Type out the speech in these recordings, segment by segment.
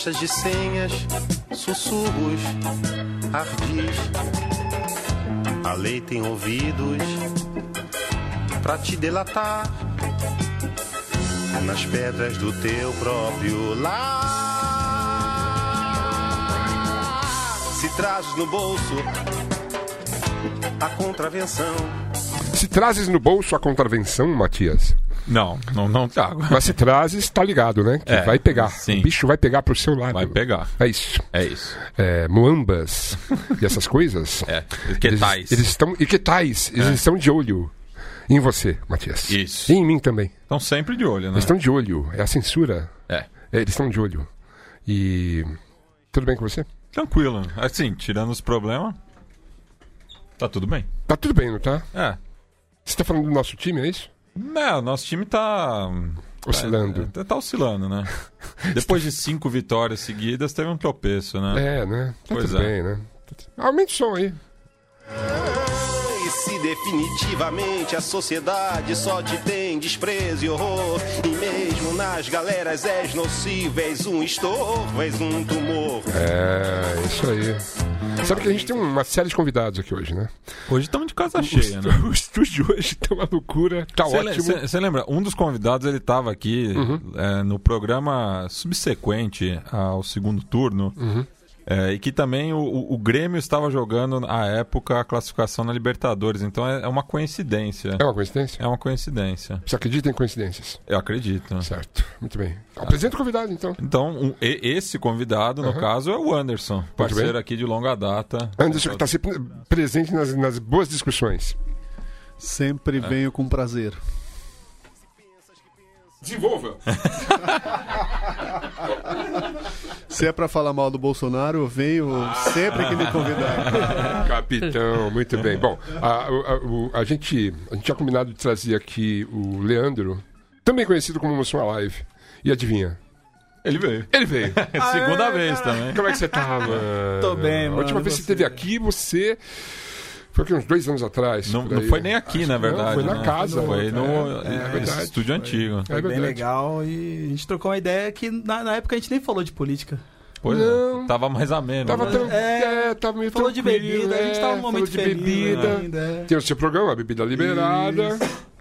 gostas de senhas, sussurros, ardis. A lei tem ouvidos pra te delatar nas pedras do teu próprio lar. Se trazes no bolso a contravenção. Se trazes no bolso a contravenção, Matias, Não, não, não trago. mas se trazes, tá ligado, né? Que É, vai pegar. sim. O bicho vai pegar pro seu lado. Vai pegar. É isso. É isso. É, muambas e essas coisas. É. Que Eles, tais? eles estão. E que tais? Eles estão de olho em você, Matias. Isso. E em mim também. Estão sempre de olho, né? Eles estão de olho. É a censura. É. É, eles estão de olho. E. Tudo bem com você? Tranquilo. Assim, tirando os problemas, tá tudo bem. Tá tudo bem, não tá? É. Você tá falando do nosso time, é isso? É, o nosso time tá. Oscilando. É, tá oscilando, né? Depois de cinco vitórias seguidas, teve um tropeço, né? É, né? Tá Pois tudo é. bem, né? Aumente o som aí. Se definitivamente a sociedade só te tem desprezo e horror, e mesmo nas galeras és nocivo, és um estorvo, és um tumor. É, isso aí. Sabe que a gente tem uma série de convidados aqui hoje, né? Hoje estamos de casa cheia, né? O estúdio de hoje tá uma loucura, tá ótimo. Você lembra? Um dos convidados ele estava aqui Uhum. é, no programa subsequente ao segundo turno. Uhum. É, e que também o, o- Grêmio estava jogando à época a classificação na Libertadores. Então é, é uma coincidência. É uma coincidência? É uma coincidência. Você acredita em coincidências? Eu acredito. Certo, muito bem. Apresenta o convidado, então. Então, um- e- esse convidado, no caso, é o Anderson, parceiro aqui de longa data. Anderson que está sempre presente nas, nas boas discussões. Sempre venho com prazer. Desenvolva. Se é pra falar mal do Bolsonaro, eu venho sempre que me convidar. Capitão, muito bem. Bom, a, a- o- a gente, a gente tinha combinado de trazer aqui o Leandro, também conhecido como Mussum Live. E adivinha? Ele veio. Ele veio. É segunda vez também. Como é que você tá, mano? Tô bem, A mano, última vez que você? você esteve aqui, você. Foi aqui uns dois anos atrás. Não, não foi nem aqui, na Acho que não, verdade. foi na né? casa. Foi no É, é verdade. estúdio antigo. É Foi bem verdade. legal e a gente trocou uma ideia que na, na época a gente nem falou de política. Pois Não. é. Tava mais ameno. Tava né? tran... É, é, tava meio Falou de tranquilo, bebida, a gente tava num é, momento falou de feliz bebida. ainda. é. Tem o seu programa, a bebida liberada.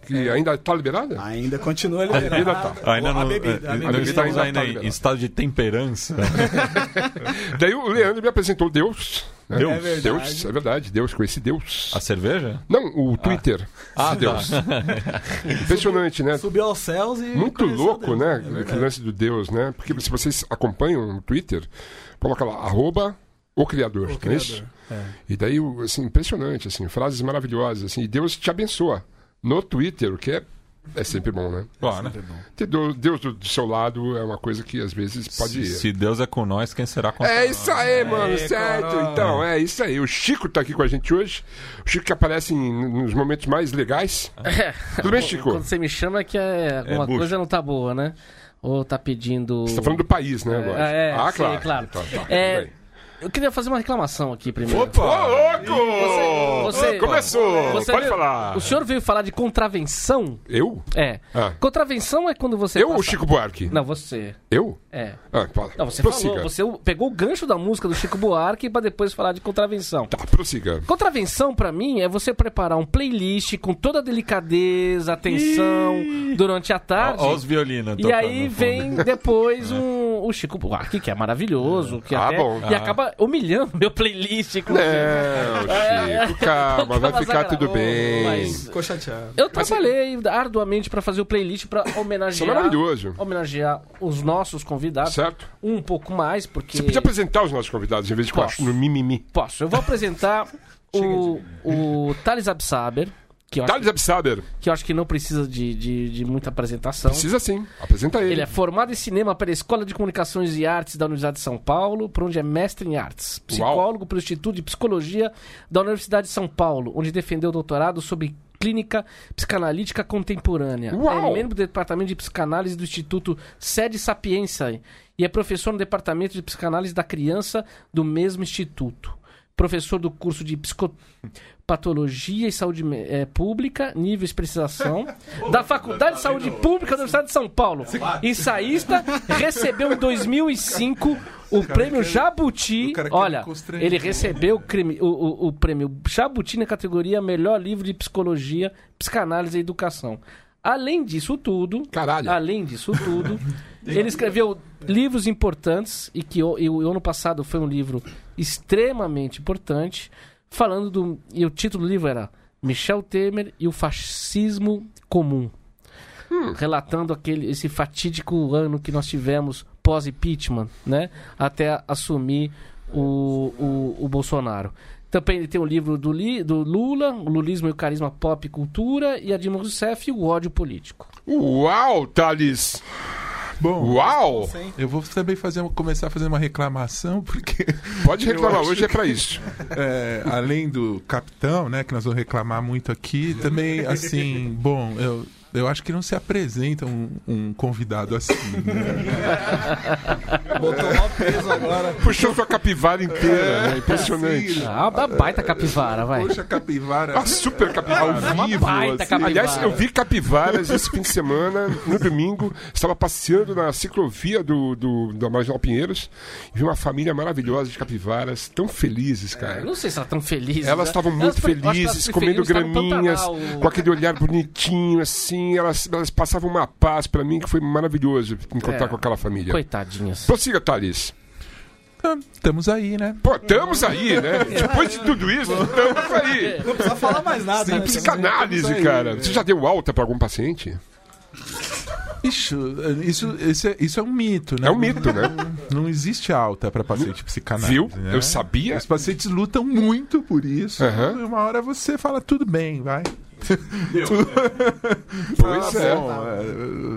Que ainda tá liberada? Ainda continua liberado. bebida tá. Ainda a não, bebida, a eh, bebida. não estamos ainda ainda tá em estado de temperança. Daí o Leandro me apresentou Deus. né? Deus? É verdade. Deus, é verdade. Deus, conheci Deus. A cerveja? Não, o Twitter. Ah, de Deus. Impressionante, né? Subiu aos céus e. Muito louco, Deus. né? É Aquele lance do Deus, né? Porque se vocês acompanham no Twitter, coloca lá, arroba o criador, O não é isso? criador. É. E daí, o- assim, impressionante, assim, frases maravilhosas, assim, e Deus te abençoa no Twitter, o que é, é sempre bom, né? Claro. Ter do- Deus do, seu lado é uma coisa que às vezes pode Se, ir. se Deus é com nós, quem será contra É isso aí, mano, certo? coroa. Então, é isso aí. O Chico tá aqui com a gente hoje. O Chico que aparece em- nos momentos mais legais. É. Tudo bem, Chico? Quando você me chama é que é, alguma bucho. coisa não tá boa, né? Ou tá pedindo. Você tá falando do país, né, agora? Ah, é, ah, sim, claro. claro. Tá, tá, É. Eu queria fazer uma reclamação aqui primeiro. Ô, louco! você- Começou! Você Pode veio- falar. O senhor veio falar de contravenção? Eu? É. Ah. Contravenção é quando você. Eu ou passa- o Chico Buarque? Não, você. Eu? É. Ah, fala. Não, você prossiga. falou, você pegou o gancho da música do Chico Buarque pra depois falar de contravenção. Tá, prossiga. Contravenção, pra mim, é você preparar um playlist com toda a delicadeza, atenção, durante a tarde. Ó, ó os violinos. E aí vem depois um, o Chico Buarque, que é maravilhoso, que Ah, até, bom. e Ah. acaba humilhando meu playlist. Com Não, Chico, calma, vai ficar tudo bem. mas- Ficou chateado. Eu trabalhei arduamente pra fazer o playlist é homenagear, maravilhoso. homenagear os nossos convidados. Certo? Um pouco mais, porque... Você podia apresentar os nossos convidados em vez de Posso. ficar no mimimi. Posso. Eu vou apresentar o, o Thales Absaber, que eu, acho, Thales Absaber. que eu acho que não precisa de, de, de muita apresentação. Precisa sim. Apresenta ele. Ele é formado em cinema pela Escola de Comunicações e Artes da Universidade de São Paulo, por onde é mestre em artes. Psicólogo pelo Instituto de Psicologia da Universidade de São Paulo, onde defendeu doutorado sobre clínica psicanalítica contemporânea. Uau! É membro do departamento de psicanálise do Instituto Sede Sapienza e é professor no departamento de psicanálise da criança do mesmo instituto. Professor do curso de Psicopatologia e Saúde eh, Pública, nível especialização, da Faculdade de Saúde Pública da Universidade de São Paulo. Ensaísta, recebeu em 2005 o prêmio Jabuti. Olha, ele recebeu o, crime- o- o- o prêmio Jabuti na categoria Melhor Livro de Psicologia, Psicanálise e Educação. Além disso tudo, Caralho. além disso tudo, ele escreveu livros importantes e que o, e o ano passado foi um livro extremamente importante, falando do e o título do livro era Michel Temer e o fascismo comum, relatando aquele esse fatídico ano que nós tivemos pós impeachment, né, até assumir o, o, o Bolsonaro. Também ele tem o livro do, Li, do Lula, o Lulismo e o Carisma Pop e Cultura, e a Dilma Rousseff e o ódio político. Uau, Thales! Bom, Uau! eu vou também fazer, começar a fazer uma reclamação, porque Pode reclamar, hoje é pra isso. é, além do capitão, né, que nós vamos reclamar muito aqui, também, assim, bom, eu, eu acho que não se apresenta um, um convidado assim, né? Botou mó peso agora. Puxou sua capivara inteira, né? Impressionante. Sim. Ah, uma baita capivara, vai. Poxa, capivara. Uma super capivara. Ao Uma vivo, baita assim. capivara. Aliás, eu vi capivaras esse fim de semana, no domingo. Estava passeando na ciclovia do, do, da Marginal Pinheiros e vi uma família maravilhosa de capivaras, tão felizes, Eu cara. não sei se elas estão felizes. Elas né? estavam muito eu acho que elas felizes, comendo graminhas, com aquele olhar bonitinho, assim. Elas, elas passavam uma paz pra mim que foi maravilhoso encontrar É. com aquela família. Coitadinhas. Prossiga, Thales. Ah, Estamos aí, né? Pô, estamos aí, né? Depois de tudo isso, estamos aí. Não precisa falar mais nada. né? Psicanálise, cara. Você já deu alta pra algum paciente? Ixi, isso, isso, é, isso é um mito, né? É um mito, né? Não existe alta para paciente psicanálise. Viu? né? Eu sabia. Os pacientes lutam muito por isso. E uma hora você fala, tudo bem, vai. Pois Tá é. bom,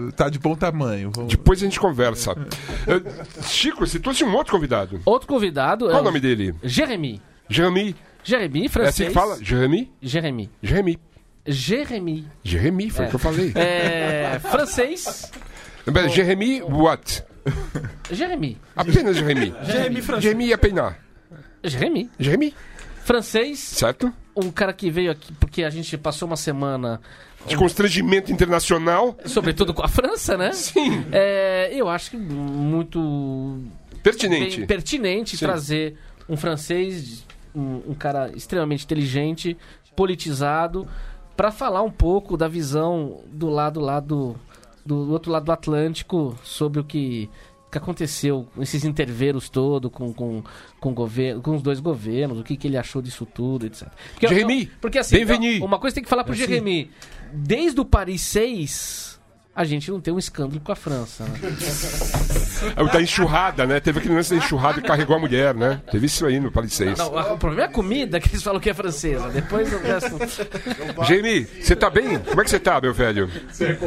é, Tá de bom tamanho. Vamos- Depois a gente conversa. Chico, você trouxe um outro convidado. Outro convidado Qual é o nome dele? Jeremy. Jeremy. Jeremy, É francês. assim que fala? Jeremy? Jeremy. Jeremy. Jeremy. Jeremy, foi o que eu falei. É, francês. Mas Jeremy what? Jeremy. Apenas Jeremy. Jeremy francês. Jeremy Apenas. Jeremy. Jeremy, Francês. certo? Um cara que veio aqui porque a gente passou uma semana, De constrangimento internacional. sobretudo com a França, né? Sim. É, eu acho que muito Pertinente. pertinente Sim. trazer um francês, um, um cara extremamente inteligente, politizado, para falar um pouco da visão do lado lá do, do outro lado do Atlântico sobre o que, que aconteceu, esses interveros todo com, com, com, governo, com os dois governos, o que, que ele achou disso tudo, etc. Porque, Jeremy, porque assim, bienvenue. uma coisa tem que falar pro Jeremy. Desde o Paris 6, a gente não tem um escândalo com a França. Né? É o da enxurrada, né? Teve aquele lance da enxurrada e carregou a mulher, né? Teve isso aí no Paris 6. Não, o problema é a comida que eles falam que é francesa. Depois o resto. Jeremy, você tá bem? Como é que você tá, meu velho?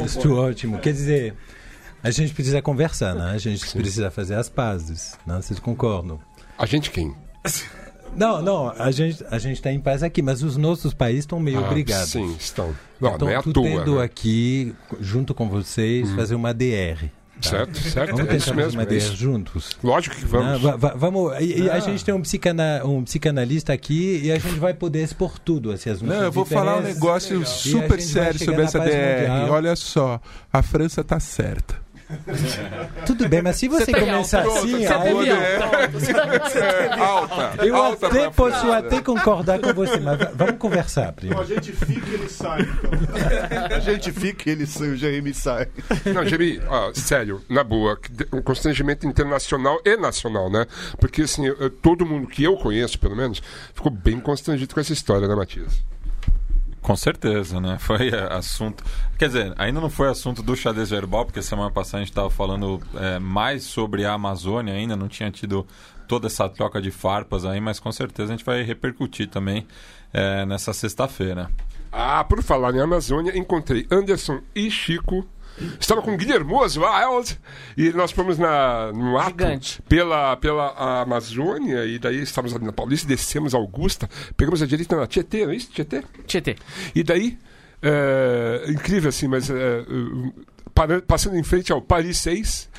Estou ótimo. Quer dizer, a gente precisa conversar, né? A gente precisa fazer as pazes, né? Vocês concordam? A gente quem? Não, não, a gente a gente está em paz aqui, mas os nossos países estão meio Ah, brigados. Sim, estão. Não, Então, não é à tô toa. tendo né? aqui, junto com vocês, fazer uma DR. Certo, certo. Vamos É isso tentar fazer mesmo. uma é DR isso. juntos. Lógico que Né? vamos. Va- va- vamos e, e a gente tem um, psicana, um psicanalista aqui e a gente vai poder expor tudo. Assim, as Não, eu vou falar um negócio a super sério sobre essa DR. mundial. Olha só, a França tá certa. Tudo bem, mas se você, tá em começar alta. assim, Você aí teve alta. alta. eu alta até posso até concordar com você, mas va- vamos conversar primeiro. A gente fica e ele sai. Então. A gente fica e ele sai, o Jeremy sai. Não, Jeremy, ó, sério, na boa, um constrangimento internacional e nacional, né? Porque, assim, eu- eu- todo mundo que eu conheço, pelo menos, ficou bem constrangido com essa história, né, Matias? Com certeza, né? Foi assunto. Quer dizer, ainda não foi assunto do xadrez verbal, porque semana passada a gente estava falando é, mais sobre a Amazônia ainda, não tinha tido toda essa troca de farpas aí, mas com certeza a gente vai repercutir também é, nessa sexta-feira. Ah, por falar em Amazônia, encontrei Anderson e Chico. Estava com Guilherme Oswald e nós fomos na, no ato Gigante. pela, pela Amazônia e daí estávamos ali na Paulista, descemos a Augusta, pegamos a direita na Tietê, não é isso? Tietê? Tietê. E daí, é, incrível assim, mas é, uh, para- passando em frente ao Paris 6,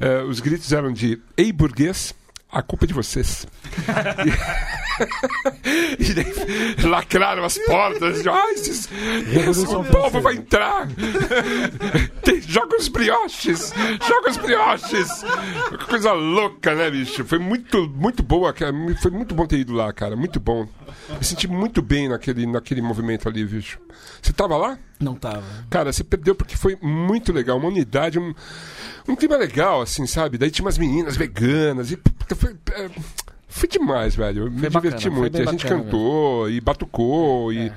é, os gritos eram de Ei burguês, a culpa é de vocês. e daí lacraram as portas. Ai, esses, esse povo vai entrar. Tem, joga os brioches. Joga os brioches. Coisa louca, né, bicho? Foi muito, muito boa. cara. Foi muito bom ter ido lá, cara. Muito bom. Me senti muito bem naquele, naquele movimento ali, bicho. Você tava lá? Não tava. Cara, você perdeu porque foi muito legal. Uma unidade, um, um clima legal, assim, sabe? Daí tinha umas meninas veganas e foi, é, foi demais, velho. Eu Me Foi bacana, diverti muito. a gente bacana cantou e batucou e.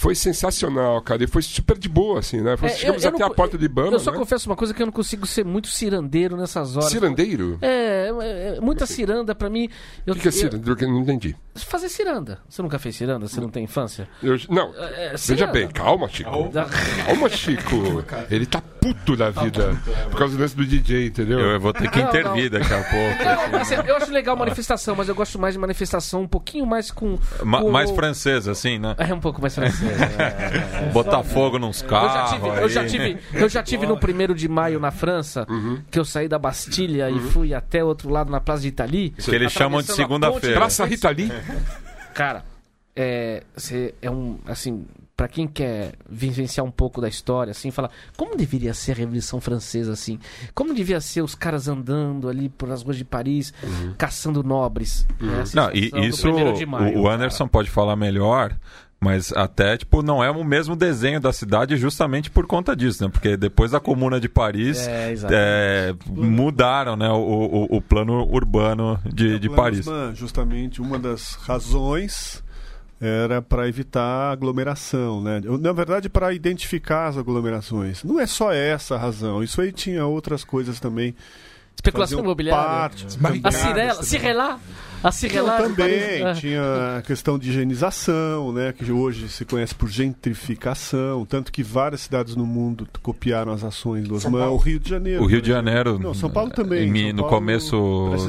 Foi sensacional, cara. E foi super de boa, assim, né? Foi- É, chegamos eu até não- a porta de Ibama, Eu só né? confesso uma coisa que eu não consigo ser muito cirandeiro nessas horas. Cirandeiro? É, é, é, muita ciranda pra mim. Eu, O que, que é eu- cirandeiro? Que eu não entendi. fazer ciranda. Você nunca fez ciranda? Você não tem infância? Eu- não, É, veja ciranda. bem, calma, Chico. Calma, Chico. Ele tá puto da vida por causa do lance do DJ, entendeu? Eu vou ter que Não, intervir daqui a pouco. Assim, eu acho legal manifestação, mas eu gosto mais de manifestação um pouquinho mais com. Ma- com- mais francês, assim, né? É um pouco mais francês. É, é. Botar fogo nos Eu já, carros. tive, eu, já tive, eu já tive no primeiro de maio na França, Uhum. que eu saí da Bastilha e fui até outro lado na Praça de Itali. Que eles chamam de segunda-feira. ponte. Praça Rita Lee. Cara, é, cê é um, assim, pra quem quer vivenciar um pouco da história, assim, falar como deveria ser a Revolução Francesa, assim, como devia ser os caras andando ali pelas ruas de Paris, caçando nobres. né, a Não, e isso de maio, o, o Anderson pode falar melhor, mas até, tipo, não é o mesmo desenho da cidade justamente por conta disso, né? Porque depois da Comuna de Paris, É, é, mudaram, né, o, o, o plano urbano de, de Plano Paris. Justamente uma das razões era para evitar aglomeração, né? Na verdade, para identificar as aglomerações. Não é só essa a razão. Isso aí tinha outras coisas também. Especulação imobiliária. Parte, A também. Cirela, Também Paris, é. tinha a questão de higienização, né, que hoje se conhece por gentrificação, tanto que várias cidades no mundo copiaram as ações do Osman. O Rio de Janeiro. O Rio de. Janeiro, Não, São Paulo também. em- São no Paulo, começo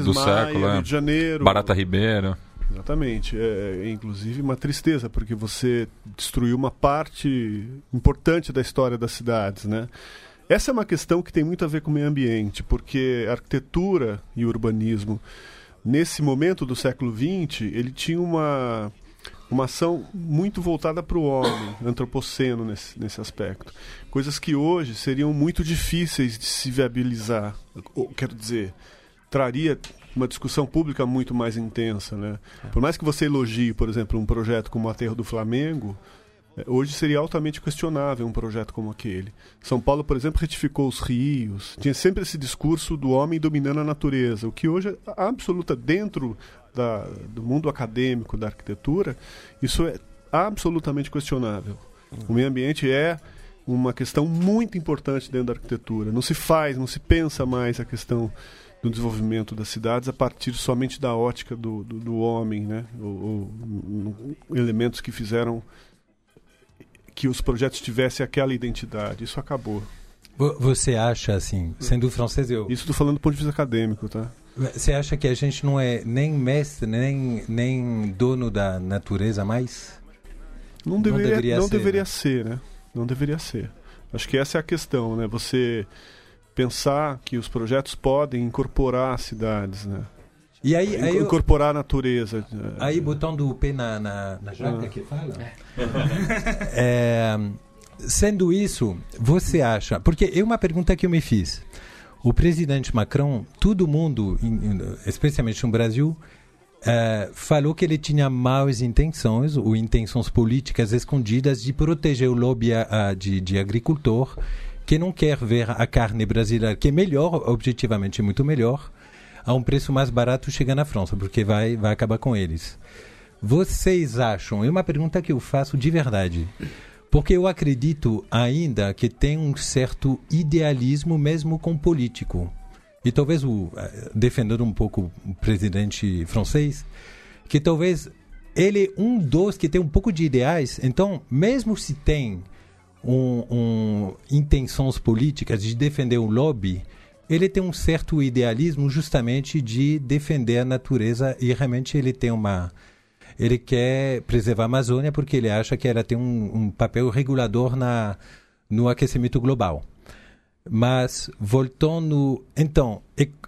do Maia, século. Rio de Janeiro. Barata Ribeiro. Exatamente. É, é, inclusive uma tristeza, porque você destruiu uma parte importante da história das cidades, né? Essa é uma questão que tem muito a ver com o meio ambiente, porque arquitetura e urbanismo, nesse momento do século XX, ele tinha uma, uma ação muito voltada para o homem, antropoceno nesse, nesse aspecto. Coisas que hoje seriam muito difíceis de se viabilizar. Ou, quero dizer, traria uma discussão pública muito mais intensa, né? Por mais que você elogie, por exemplo, um projeto como o Aterro do Flamengo, hoje seria altamente questionável um projeto como aquele. São Paulo, por exemplo, retificou os rios, tinha sempre esse discurso do homem dominando a natureza, o que hoje é absoluta dentro da, do mundo acadêmico da arquitetura, isso é absolutamente questionável. O meio ambiente é uma questão muito importante dentro da arquitetura. Não se faz, não se pensa mais a questão do desenvolvimento das cidades a partir somente da ótica do, do, do homem, né? Ou, ou, um, elementos que fizeram que os projetos tivessem aquela identidade. Isso acabou. Vo- Você acha, assim, sendo francês, eu. Isso estou falando do ponto de vista acadêmico, tá? Você acha que a gente não é nem mestre, nem, nem dono da natureza mais? Não Não deveria, deveria não ser, deveria né? ser, né? Não deveria ser. Acho que essa é a questão, né? Você pensar que os projetos podem incorporar as cidades, né? E aí, aí, eu- incorporar a natureza. né? aí botando o pé na, na, na jaca que fala. É, sendo isso, você acha. Porque é uma pergunta que eu me fiz. O presidente Macron, todo mundo, especialmente no Brasil, eh, falou que ele tinha más intenções ou intenções políticas escondidas de proteger o lobby ah, ah, de, de agricultor que não quer ver a carne brasileira, que é melhor, objetivamente muito melhor, a um preço mais barato chega na França, porque vai, vai acabar com eles. Vocês acham? É uma pergunta que eu faço de verdade. Porque eu acredito ainda que tem um certo idealismo mesmo com político. E talvez, o, eh, defendendo um pouco o presidente francês, que talvez ele é um dos que tem um pouco de ideais. Então, mesmo se tem um, um, intenções políticas de defender um lobby, ele tem um certo idealismo justamente de defender a natureza e realmente ele tem uma ele quer preservar a Amazônia porque ele acha que ela tem um, um papel regulador na no aquecimento global. Mas voltando, então,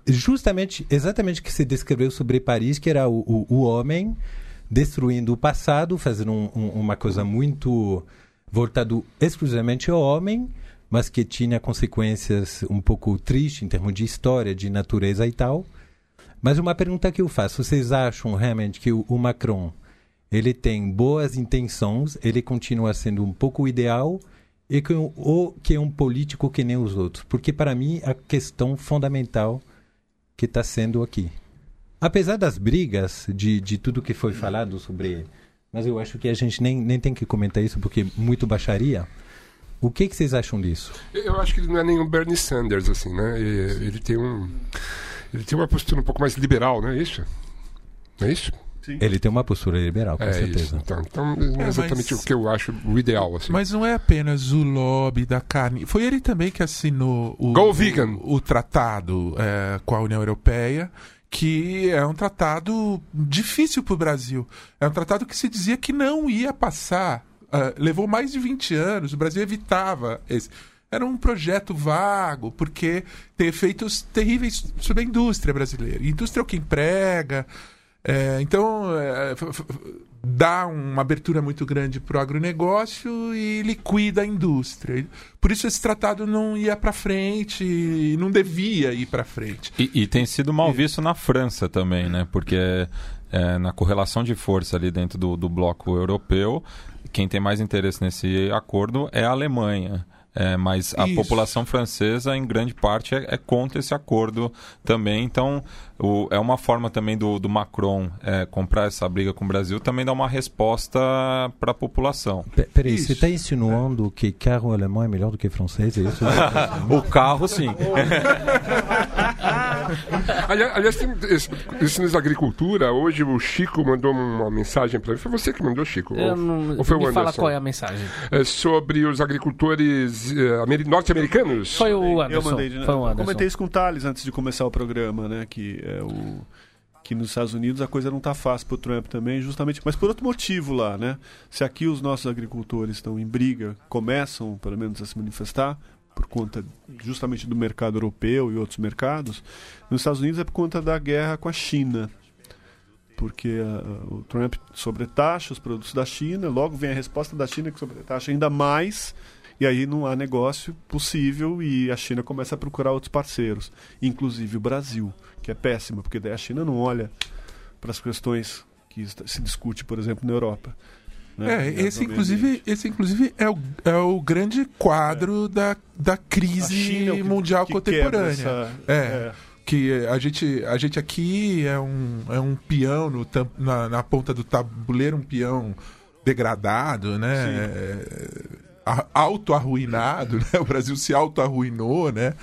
justamente exatamente o que você descreveu sobre Paris, que era o, o, o homem destruindo o passado, fazendo um, um, uma coisa muito voltado exclusivamente ao homem, mas que tinha consequências um pouco tristes em termos de história, de natureza e tal. Mas uma pergunta que eu faço, vocês acham realmente que o, Macron ele tem boas intenções, ele continua sendo um pouco ideal e que, ou que é um político que nem os outros? Porque para mim a questão fundamental que está sendo aqui. Apesar das brigas, de, de tudo que foi falado sobre. Mas eu acho que a gente nem, nem tem que comentar isso porque é muito baixaria. O que, que vocês acham disso? Eu acho que ele não é nenhum Bernie Sanders, assim, né? Ele tem um. Ele tem uma postura um pouco mais liberal, não é isso? Não é isso? Sim. Ele tem uma postura liberal, com é certeza. Isso. Então, então não é, é exatamente mas... o que eu acho o ideal. Assim. Mas não é apenas o lobby da carne. Foi ele também que assinou o, Go vegan. o, o tratado é, com a União Europeia que é um tratado difícil para o Brasil. É um tratado que se dizia que não ia passar. Uh, levou mais de 20 anos, o Brasil evitava esse. Era um projeto vago, porque tem efeitos terríveis sobre a indústria brasileira. A indústria é o que emprega, é, então, é, dá uma abertura muito grande para o agronegócio e liquida a indústria. Por isso esse tratado não ia para frente e não devia ir para frente. E, e, tem sido mal visto na França também, né? Porque é, na correlação de força ali dentro do, do bloco europeu, quem tem mais interesse nesse acordo é a Alemanha. É, mas a Isso. população francesa, em grande parte, é, é, contra esse acordo também. Então, o, é uma forma também do, do Macron é, comprar essa briga com o Brasil, também dar uma resposta para a população. Peraí, você está insinuando que carro alemão é melhor do que francês? É isso? o carro, sim. aliás, tem, esse, agricultura, hoje o Chico mandou uma mensagem para mim. Foi você que mandou, Chico? Eu ou, não, ou foi o Anderson? fala qual é a mensagem. É sobre os agricultores uh, norte-americanos. Foi o Anderson. Eu mandei, né? foi o Anderson. comentei isso com o Thales antes de começar o programa, né? Que é o que nos Estados Unidos a coisa não está fácil para o Trump também, justamente, mas por outro motivo lá, né? Se aqui os nossos agricultores estão em briga, começam pelo menos a se manifestar por conta justamente do mercado europeu e outros mercados, nos Estados Unidos é por conta da guerra com a China, porque uh, o Trump sobretaxa os produtos da China, logo vem a resposta da China que sobretaxa ainda mais e aí não há negócio possível e a China começa a procurar outros parceiros, inclusive o Brasil, que é péssima, porque daí a China não olha para as questões que se discute, por exemplo, na Europa. Né? É, esse inclusive, esse inclusive é o, é o grande quadro é. da, da crise é mundial que contemporânea. Essa, é. é. Que a gente, a gente aqui é um, é um peão no, na, na ponta do tabuleiro, um peão degradado, né? É, auto-arruinado, né? o Brasil se auto-arruinou né?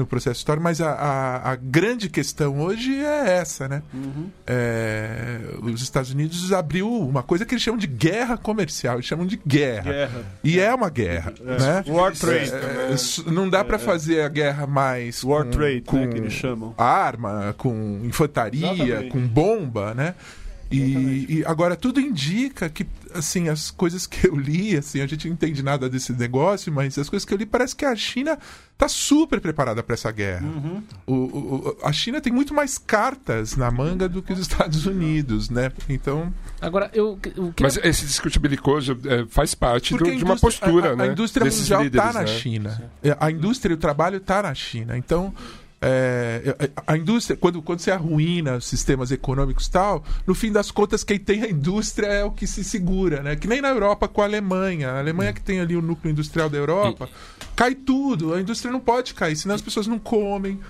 no processo histórico, mas a, a, a, grande questão hoje é essa, né? Uhum. É, os Estados Unidos abriu uma coisa que eles chamam de guerra comercial, eles chamam de guerra. guerra. E é, é uma guerra. É. Né? War trade. É, não dá para é. fazer a guerra mais War com, trade, com né, que eles chamam. arma, com infantaria, Exatamente. com bomba, né? E, e, agora tudo indica que assim as coisas que eu li, assim a gente não entende nada desse negócio, mas as coisas que eu li parece que a China está super preparada para essa guerra. Uhum. O, o, a China tem muito mais cartas na manga do que os Estados Unidos, né? Então. Agora eu. Que... Mas esse discurso belicoso é, faz parte do, de uma postura, a, né? A indústria mundial está na né? China. Sim. A indústria e o trabalho está na China. Então é, a indústria, quando, quando você arruína os sistemas econômicos e tal, no fim das contas, quem tem a indústria é o que se segura, né? Que nem na Europa com a Alemanha. A Alemanha que tem ali o núcleo industrial da Europa, cai tudo. A indústria não pode cair, senão as pessoas não comem,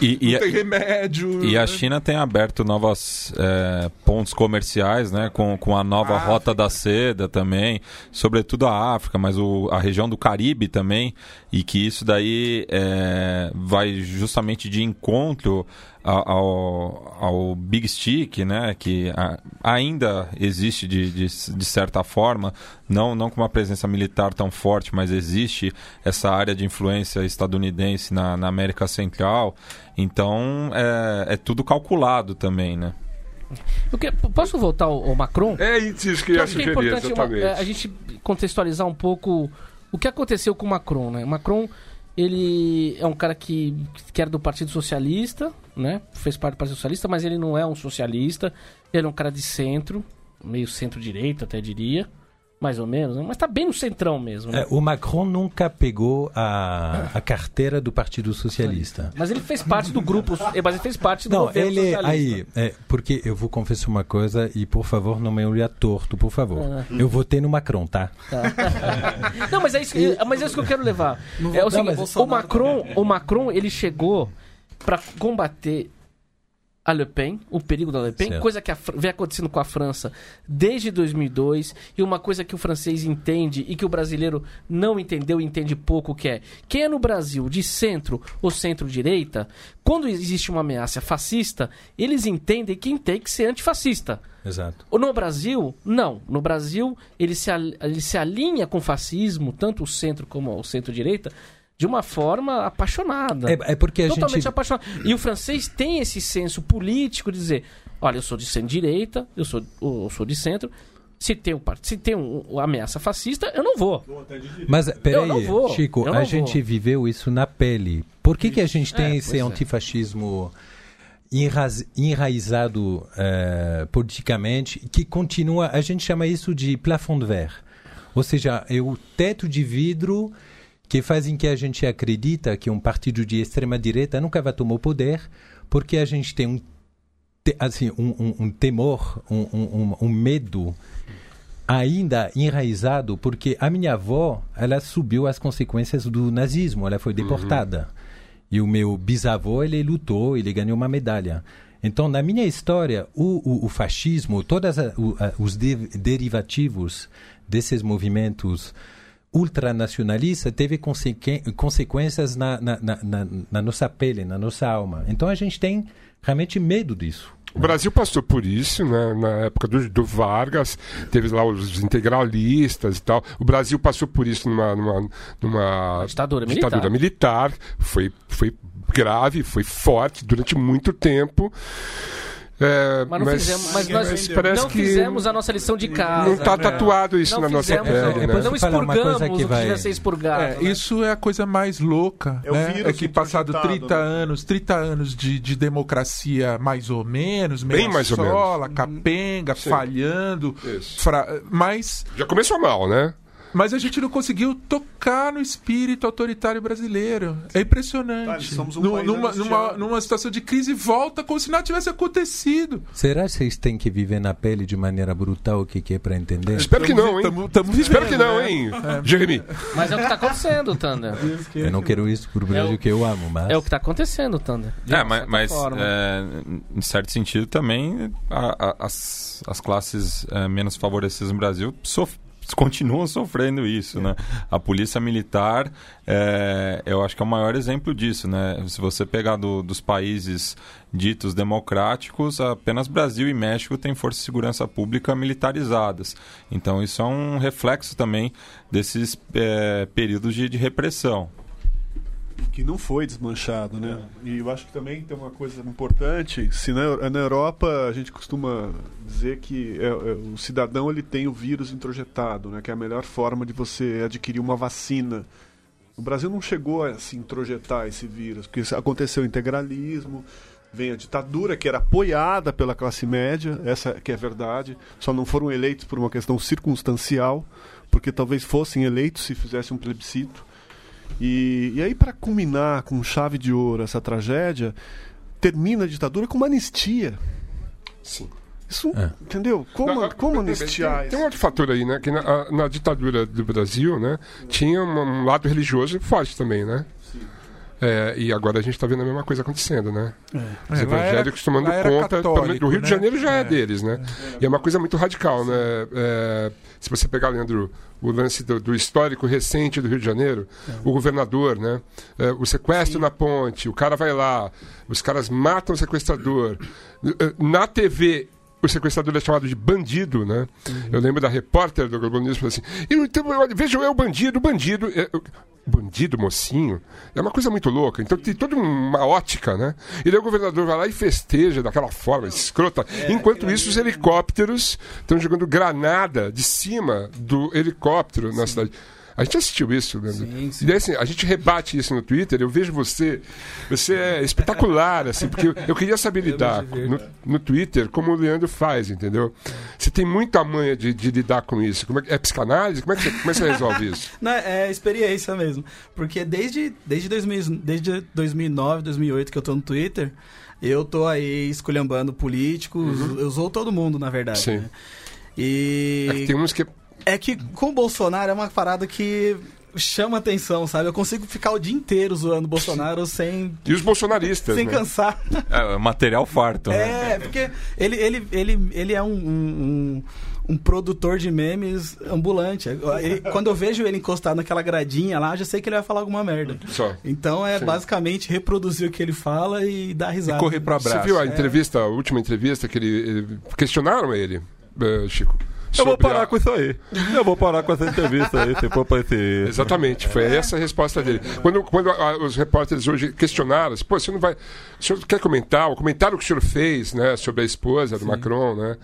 e, e, não tem remédio. E né? a China tem aberto novos é, pontos comerciais, né? Com, com a nova Rota da Seda também, sobretudo a África, mas o, a região do Caribe também, e que isso daí é, vai justamente de encontro ao, ao Big Stick, né, que a, ainda existe de, de, de, certa forma, não, não com uma presença militar tão forte, mas existe essa área de influência estadunidense na, na América Central. Então é, é tudo calculado também, né? Que, posso voltar ao, ao, Macron? É isso que eu ia sugerir, é importante. Uma, é, a gente contextualizar um pouco o que aconteceu com o Macron, né? O Macron, ele é um cara que, que era do Partido Socialista, né? Fez parte do Partido Socialista, mas ele não é um socialista. Ele é um cara de centro, meio centro-direita, até diria mais ou menos, né? mas está bem no centrão mesmo. Né? É, o Macron nunca pegou a, a carteira do Partido Socialista. Mas ele fez parte do grupo, mas ele fez parte do não, governo ele, socialista. Aí, é, porque eu vou confessar uma coisa e, por favor, não me olhe torto, por favor. Ah. Eu votei no Macron, tá? tá. não, mas é, isso, mas é isso que eu quero levar. é o, seguinte, o Macron, o Macron, ele chegou para combater a Le Pen, o perigo da Le Pen, certo. coisa que a, vem acontecendo com a França desde 2002 e uma coisa que o francês entende e que o brasileiro não entendeu e entende pouco que é quem é no Brasil de centro ou centro-direita, quando existe uma ameaça fascista, eles entendem que tem que ser antifascista. Exato. No Brasil, não. No Brasil, ele se, ele se alinha com o fascismo, tanto o centro como o centro-direita, de uma forma apaixonada. É, é porque a totalmente gente... apaixonada. E o francês tem esse senso político de dizer: olha, eu sou de centro-direita, eu sou, eu sou de centro. Se tem, um, se tem um, uma ameaça fascista, eu não vou. Mas peraí, Chico, a gente vou. viveu isso na pele. Por que, que a gente tem é, esse é. antifascismo enraizado uh, politicamente que continua? A gente chama isso de plafond de verre. Ou seja, é o teto de vidro que fazem que a gente acredita que um partido de extrema direita nunca vai tomar o poder, porque a gente tem um assim um, um, um temor, um, um, um medo ainda enraizado, porque a minha avó ela subiu as consequências do nazismo, ela foi deportada. Uhum. E o meu bisavô ele lutou, ele ganhou uma medalha. Então, na minha história, o, o, o fascismo, todos os de, derivativos desses movimentos ultranacionalista teve consequências na, na, na, na, nossa pele, na nossa alma. Então a gente tem realmente medo disso. O Brasil passou por isso, né? na época do, do, Vargas, teve lá os integralistas e tal. O Brasil passou por isso numa, numa, numa ditadura, ditadura militar. militar. Foi, foi grave, foi forte durante muito tempo. É, mas, mas, fizemos, mas nós mas não fizemos a nossa lição de casa. Não está tatuado isso não na nossa pele. Né? Não expurgamos o que vai... ser expurgado. É, né? Isso é a coisa mais louca. É, né? é que passado 30 né? anos, 30 anos de, de democracia mais ou menos, bem mais sola, ou menos. capenga, Sim. falhando. Fra... Mas. Já começou mal, né? Mas a gente não conseguiu tocar no espírito autoritário brasileiro. É impressionante. Tá, somos um no, numa, numa, numa, situação de crise, volta como se nada tivesse acontecido. Será que vocês têm que viver na pele de maneira brutal o que, que é para entender? Espero que não, hein? Tamo, tamo Espero que não, né? hein, é. Jeremy? Mas é o que está acontecendo, Thunder. Eu não quero isso pro Brasil é o, que eu amo, mas... É o que está acontecendo, Thunder. É, mas, mas é, em certo sentido também a, a, as, as classes é, menos favorecidas no Brasil sofrem continuam sofrendo isso, né? A polícia militar, é, eu acho que é o maior exemplo disso, né? Se você pegar do, dos países ditos democráticos, apenas Brasil e México têm força de segurança pública militarizadas. Então isso é um reflexo também desses é, períodos de, de repressão que não foi desmanchado, né? E eu acho que também tem uma coisa importante. Se na, na Europa a gente costuma dizer que é, é, o cidadão ele tem o vírus introjetado, né? Que é a melhor forma de você adquirir uma vacina. O Brasil não chegou a se introjetar esse vírus, porque aconteceu o integralismo, vem a ditadura que era apoiada pela classe média, essa que é verdade, só não foram eleitos por uma questão circunstancial, porque talvez fossem eleitos se fizesse um plebiscito. E, e aí, para culminar com chave de ouro essa tragédia, termina a ditadura com uma anistia. Sim. Isso, é. entendeu? Como, não, como anistiar tem, tem, um outro fator aí, né? Que na, na ditadura do Brasil, né? Tinha um, um lado religioso forte também, né? É, e agora a gente está vendo a mesma coisa acontecendo, né? É. Os é, evangélicos tomando conta. Católico, do Rio né? de Janeiro já é, é deles, né? E é uma coisa muito radical, né? É, se você pegar, Leandro, o lance do, do, histórico recente do Rio de Janeiro, é. o governador, né? É, o sequestro Sim. na ponte, o cara vai lá, os caras matam o sequestrador. É, na TV, o sequestrador é chamado de bandido, né? Uhum. Eu lembro da repórter do Globo News falando assim: então, vejam eu, bandido, bandido. É, bandido, mocinho. É uma coisa muito louca. Então tem toda uma ótica, né? E daí o governador vai lá e festeja daquela forma escrota. É, Enquanto isso, os helicópteros estão jogando granada de cima do helicóptero Sim. na cidade. A gente assistiu isso, Leandro. Sim, sim. E daí, assim, a gente rebate isso no Twitter. Eu vejo você, você é espetacular, assim, porque eu, eu queria saber lidar no, no, Twitter como o Leandro faz, entendeu? Você tem muita manha de, de lidar com isso. Como é, é psicanálise? Como é, que você, como é que você resolve isso? Não, é experiência mesmo. Porque desde, desde, 2000, desde 2009, 2008 que eu tô no Twitter, eu tô aí esculhambando políticos, uhum. eu usou todo mundo, na verdade. Sim. Né? E... É que tem uns que é que com o Bolsonaro é uma parada que chama atenção, sabe? Eu consigo ficar o dia inteiro zoando o Bolsonaro sem. E os bolsonaristas. Sem né? cansar. É, material farto. Né? É, porque ele, ele, ele, ele é um, um, um produtor de memes ambulante. Ele, quando eu vejo ele encostado naquela gradinha lá, eu já sei que ele vai falar alguma merda. Só. Então é Sim. basicamente reproduzir o que ele fala e dar risada. E correr pro abraço. Você viu a é. entrevista, a última entrevista que ele, ele questionaram ele, eh, Chico? Eu vou parar a... com isso aí. Eu vou parar com essa entrevista aí, se for para esse. Exatamente, foi essa a resposta dele. Quando, quando a, os repórteres hoje questionaram, pô, você não vai. O senhor quer comentar? O comentário que o senhor fez, né, sobre a esposa do Sim. Macron, né?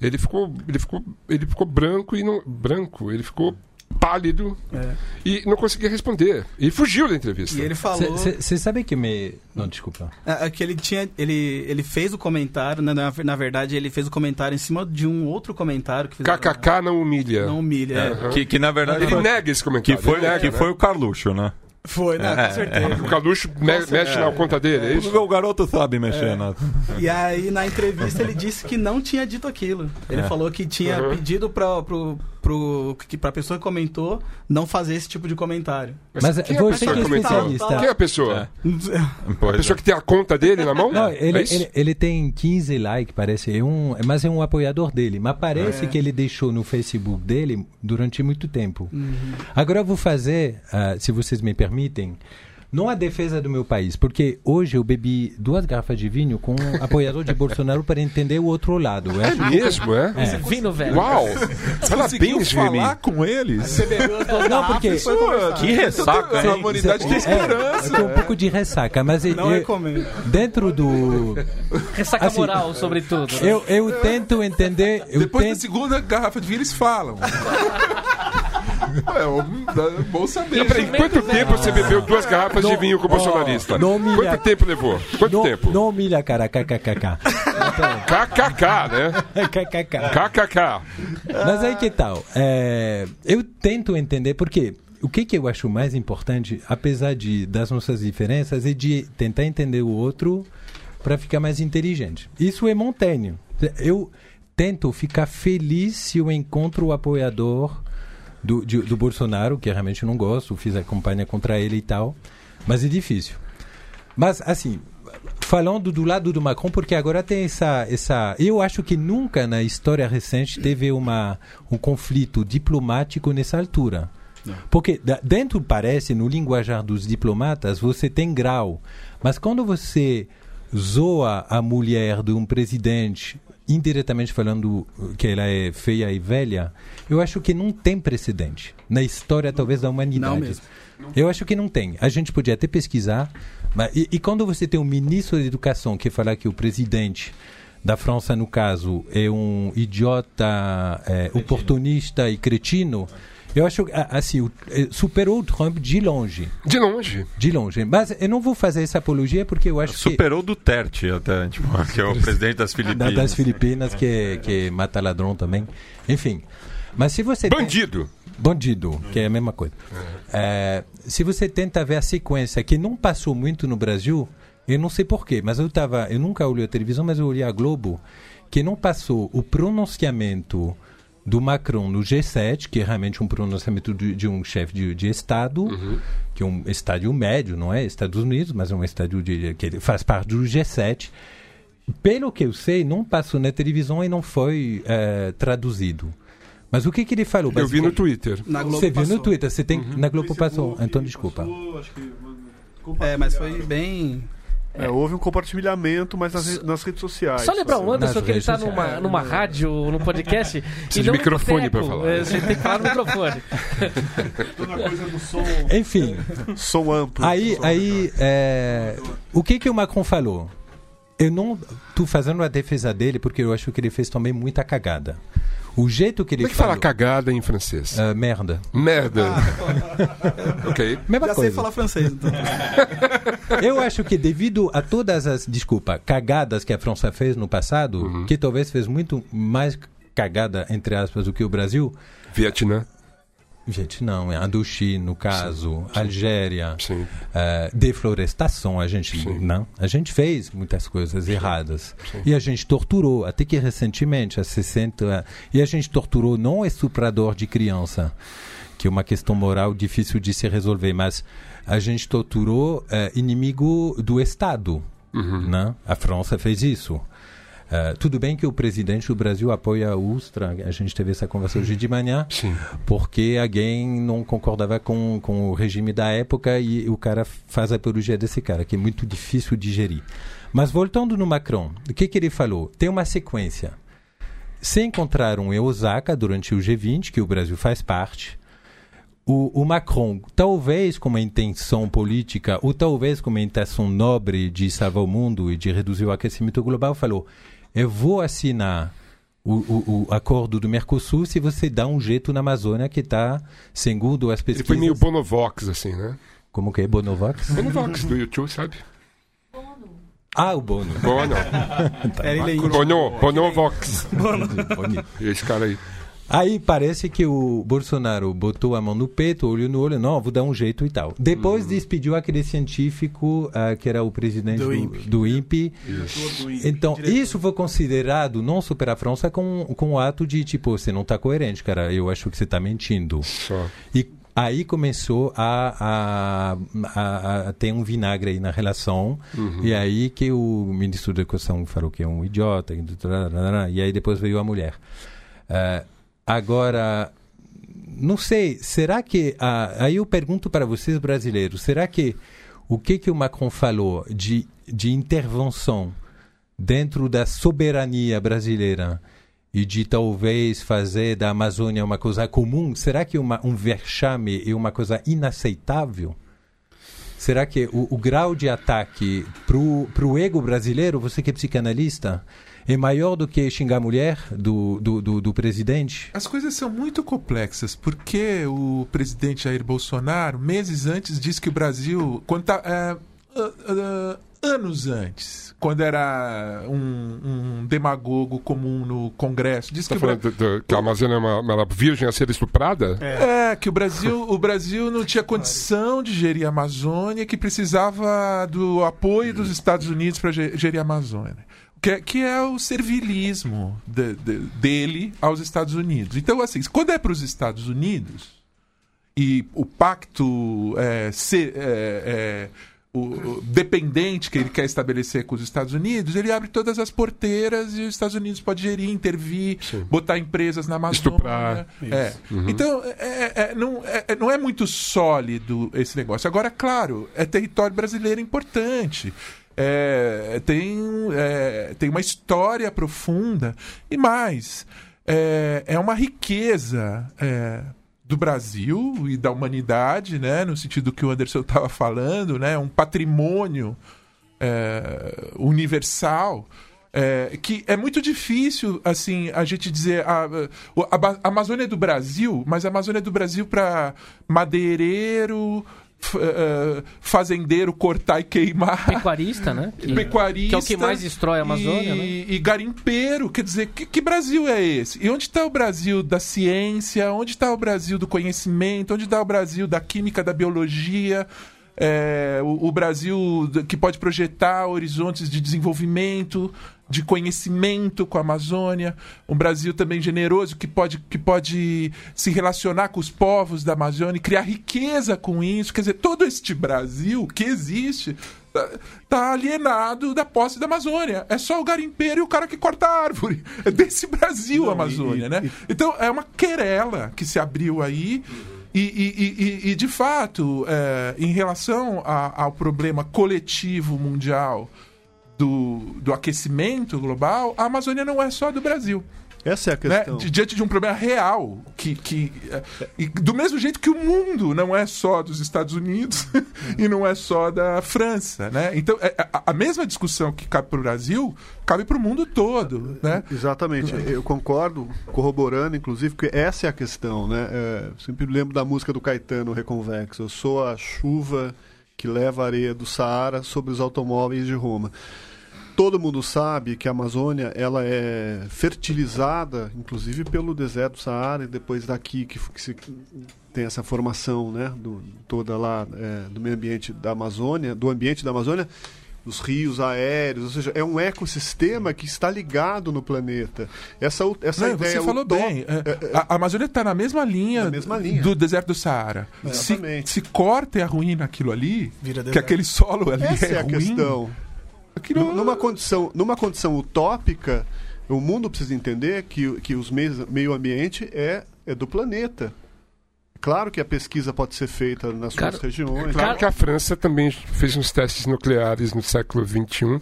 Ele ficou, ele ficou, ele ficou branco e não. Branco, ele ficou pálido é. e não conseguia responder. E fugiu da entrevista. E ele falou. Você sabe que me. Não, desculpa. É, é, que ele tinha. Ele, ele fez o comentário, né, na, na verdade, ele fez o comentário em cima de um outro comentário que KKK não humilha. Não humilha, é. Uhum. Que, que na verdade. Ele foi, nega esse comentário. Que foi, nega, que né? foi o Carluxo, né? Foi, né? É, com certeza. É. O Caluxo me mexe na conta dele, é isso? O garoto sabe mexer, é. né? E aí, na entrevista, ele disse que não tinha dito aquilo. Ele é. falou que tinha uhum. pedido para pro, pro, que, pra pessoa que comentou não fazer esse tipo de comentário. Mas, Mas quem você é que é especialista. Quem é a pessoa? É. A pessoa que tem a conta dele na mão? Não, ele, ele, ele, tem 15 likes, parece. É um, mas é um apoiador dele. Mas parece que ele deixou no Facebook dele durante muito tempo. Uhum. Agora eu vou fazer, uh, se vocês me permitem não a defesa do meu país, porque hoje eu bebi duas garrafas de vinho com um apoiador de Bolsonaro para entender o outro lado. É mesmo, é? é. Vinho velho. Uau! Parabéns, falar com eles? Não, porque... que ressaca, hein? A humanidade tem esperança. É, eu um pouco de ressaca, mas... Não eu, recomendo. Dentro do... Ressaca assim, moral, sobretudo. Né? Eu, eu tento entender... Eu Depois tento... da segunda garrafa de vinho, eles falam. É, bom saber. Não, peraí, quanto tempo você bebeu duas garrafas não, de vinho com o bolsonarista? Não humilha, quanto tempo levou? Quanto não, tempo? Não humilha, cara. KKKK. KKK, né? KKK. KKK. Mas aí que tal? É, eu tento entender porque o que, que eu acho mais importante, apesar de das nossas diferenças, é de tentar entender o outro para ficar mais inteligente. Isso é Montaigne. Eu tento ficar feliz se eu encontro o apoiador do, de, do Bolsonaro, que realmente não gosto, fiz a campanha contra ele e tal, mas é difícil. Mas, assim, falando do lado do Macron, porque agora tem essa, essa. Eu acho que nunca na história recente teve uma, um conflito diplomático nessa altura. Porque dentro, parece, no linguajar dos diplomatas, você tem grau. Mas quando você zoa a mulher de um presidente indiretamente falando que ela é feia e velha, eu acho que não tem precedente na história, talvez, da humanidade. Não mesmo. Eu acho que não tem. A gente podia até pesquisar, mas, e, e quando você tem um ministro da educação que fala que o presidente da França, no caso, é um idiota, é, oportunista e cretino, eu acho assim, é, superou o Trump de longe. De longe. De longe. Mas eu não vou fazer essa apologia porque eu acho superou que. Superou Duterte até, tipo, que é o presidente das Filipinas. Das Filipinas, que, que mata ladrão também. Enfim. Mas se você. Bandido! Tem... Bandido, que é a mesma coisa. É, se você tenta ver a sequência que não passou muito no Brasil, eu não sei porquê, mas eu tava, eu nunca olhei a televisão, mas eu olhei a Globo, que não passou o pronunciamento do Macron no G7, que é realmente um pronunciamento de, de um chefe de, de, Estado, uhum. que é um estádio médio, não é Estados Unidos, mas é um estádio de, que faz parte do G7. Pelo que eu sei, não passou na televisão e não foi é, traduzido. Mas o que, que ele falou? Eu vi no Twitter. Na Globo você passou. viu no Twitter, você tem uhum. na Globo passou. Então desculpa. É, mas foi bem é, houve um compartilhamento, mas nas, nas redes sociais. Só lembrar o Anderson que ele está numa, numa rádio, no podcast. e de microfone para falar. É, você tem que falar no microfone. Toda coisa do som. Enfim. som amplo. Aí, som aí é, o que, que o Macron falou? Eu não estou fazendo a defesa dele porque eu acho que ele fez também muita cagada. O jeito que ele Como é que fala cagada em francês? Uh, merda. Merda. Ah, ok. Mesma Já coisa. sei falar francês, então. Eu acho que devido a todas as, desculpa, cagadas que a França fez no passado, uhum. que talvez fez muito mais cagada, entre aspas, do que o Brasil. Vietnã. Vietnã, Indochina, no caso, sim, Algéria, sim. Uh, deflorestação, a gente não, a gente fez muitas coisas erradas e a gente torturou, até que recentemente, há 60, e a gente torturou não estuprador de criança, que é uma questão moral difícil de se resolver, mas a gente torturou uh, inimigo do Estado, uhum. né? A França fez isso. Uh, tudo bem que o presidente do Brasil apoia a Ustra, a gente teve essa conversa hoje de manhã, Sim. porque alguém não concordava com, com o regime da época e o cara faz a apologia desse cara, que é muito difícil de gerir. Mas voltando no Macron, o que, que ele falou? Tem uma sequência. Se encontraram em Osaka durante o G20, que o Brasil faz parte, o, o, Macron, talvez com uma intenção política, ou talvez com uma intenção nobre de salvar o mundo e de reduzir o aquecimento global, falou: eu vou assinar o, o, o, acordo do Mercosul se você dá um jeito na Amazônia que está, segundo as pesquisas... Ele foi meio Bonovox, assim, né? Como que é Bonovox? Bonovox, do YouTube, sabe? Ah, o Bono. Bono. tá. Bono, Bonovox. Bono. Esse cara aí. Aí parece que o Bolsonaro botou a mão no peito, olho no olho, não, vou dar um jeito e tal. Depois hum. despediu aquele científico uh, que era o presidente do, do INPE. Do INPE. Isso. Então, isso foi considerado, não só pela França, com, com o ato de, tipo, você não está coerente, cara, eu acho que você está mentindo. Só. E aí começou a, a, a, a, ter um vinagre aí na relação uhum. e aí que o ministro da Educação falou que é um idiota e aí depois veio a mulher uh, Agora, não sei, será que. Ah, aí eu pergunto para vocês brasileiros: será que o que, que o Macron falou de, de intervenção dentro da soberania brasileira e de talvez fazer da Amazônia uma coisa comum, será que uma, um vexame é uma coisa inaceitável? Será que o, o grau de ataque para o ego brasileiro, você que é psicanalista, é maior do que xingar a mulher do, do, do, do, presidente? As coisas são muito complexas, porque o presidente Jair Bolsonaro, meses antes, disse que o Brasil. Quando tá, é, uh, uh, anos antes, quando era um, um, demagogo comum no Congresso. Disse tá que, falando Bra... que a Amazônia é uma, uma, virgem a ser estuprada? É. é, que o Brasil, o Brasil não tinha condição de gerir a Amazônia, que precisava do apoio dos Estados Unidos para gerir a Amazônia que é, que é o servilismo de, de, dele aos Estados Unidos. Então, assim, quando é para os Estados Unidos e o pacto é, ser, é, é, o, o, dependente que ele quer estabelecer com os Estados Unidos, ele abre todas as porteiras e os Estados Unidos pode gerir, intervir, Sim. botar empresas na Amazônia. Estuprar. É. Uhum. Então, é, não, é, não é muito sólido esse negócio. Agora, claro, é território brasileiro importante é, tem, é, tem uma história profunda e mais, é, é uma riqueza é, do Brasil e da humanidade, né, no sentido que o Anderson estava falando, né, um patrimônio é, universal. É, que é muito difícil assim a gente dizer a, a, a Amazônia do Brasil, mas a Amazônia é do Brasil para madeireiro, fazendeiro cortar e queimar. Pecuarista, né? Que, Pecuarista. Que é o que mais destrói a Amazônia, e, né? E garimpeiro. Quer dizer, que, que Brasil é esse? E onde está o Brasil da ciência? Onde está o Brasil do conhecimento? Onde está o Brasil da química, da biologia? É, o, o, Brasil que pode projetar horizontes de desenvolvimento, de conhecimento com a Amazônia, um Brasil também generoso que pode, que pode se relacionar com os povos da Amazônia e criar riqueza com isso. Quer dizer, todo este Brasil que existe tá, tá alienado da posse da Amazônia. É só o garimpeiro e o cara que corta a árvore. É desse Brasil a Amazônia, né? Então é uma querela que se abriu aí. E, e, e, e, de fato, é, em relação a, ao problema coletivo mundial do, do aquecimento global, a Amazônia não é só do Brasil. Essa é a né? questão. Né? Diante de um problema real. Que, que, é, e do mesmo jeito que o mundo não é só dos Estados Unidos e não é só da França. Né? Então, é, a, a mesma discussão que cabe para o Brasil cabe para o mundo todo. Né? Exatamente. Eu concordo, corroborando, inclusive, que essa é a questão. Né? É, sempre lembro da música do Caetano Reconvexo. Eu sou a chuva que leva a areia do Saara sobre os automóveis de Roma todo mundo sabe que a Amazônia ela é fertilizada, inclusive pelo deserto do Saara e depois daqui que, que se, tem essa formação, né, do, toda lá é, do meio ambiente da Amazônia, do ambiente da Amazônia, os rios aéreos, ou seja, é um ecossistema que está ligado no planeta. Essa, essa Não, ideia. Você falou bem. É, é, é, a Amazônia está na mesma linha, na mesma linha do deserto do Saara. Se, se corta e arruína aquilo ali, que aquele solo ali essa é, é a ruim, questão. Aquilo... Numa, condição, numa condição utópica, o mundo precisa entender que, que os meios, meio ambiente é, é do planeta. Claro que a pesquisa pode ser feita nas suas regiões. É claro que a França também fez uns testes nucleares no século XXI,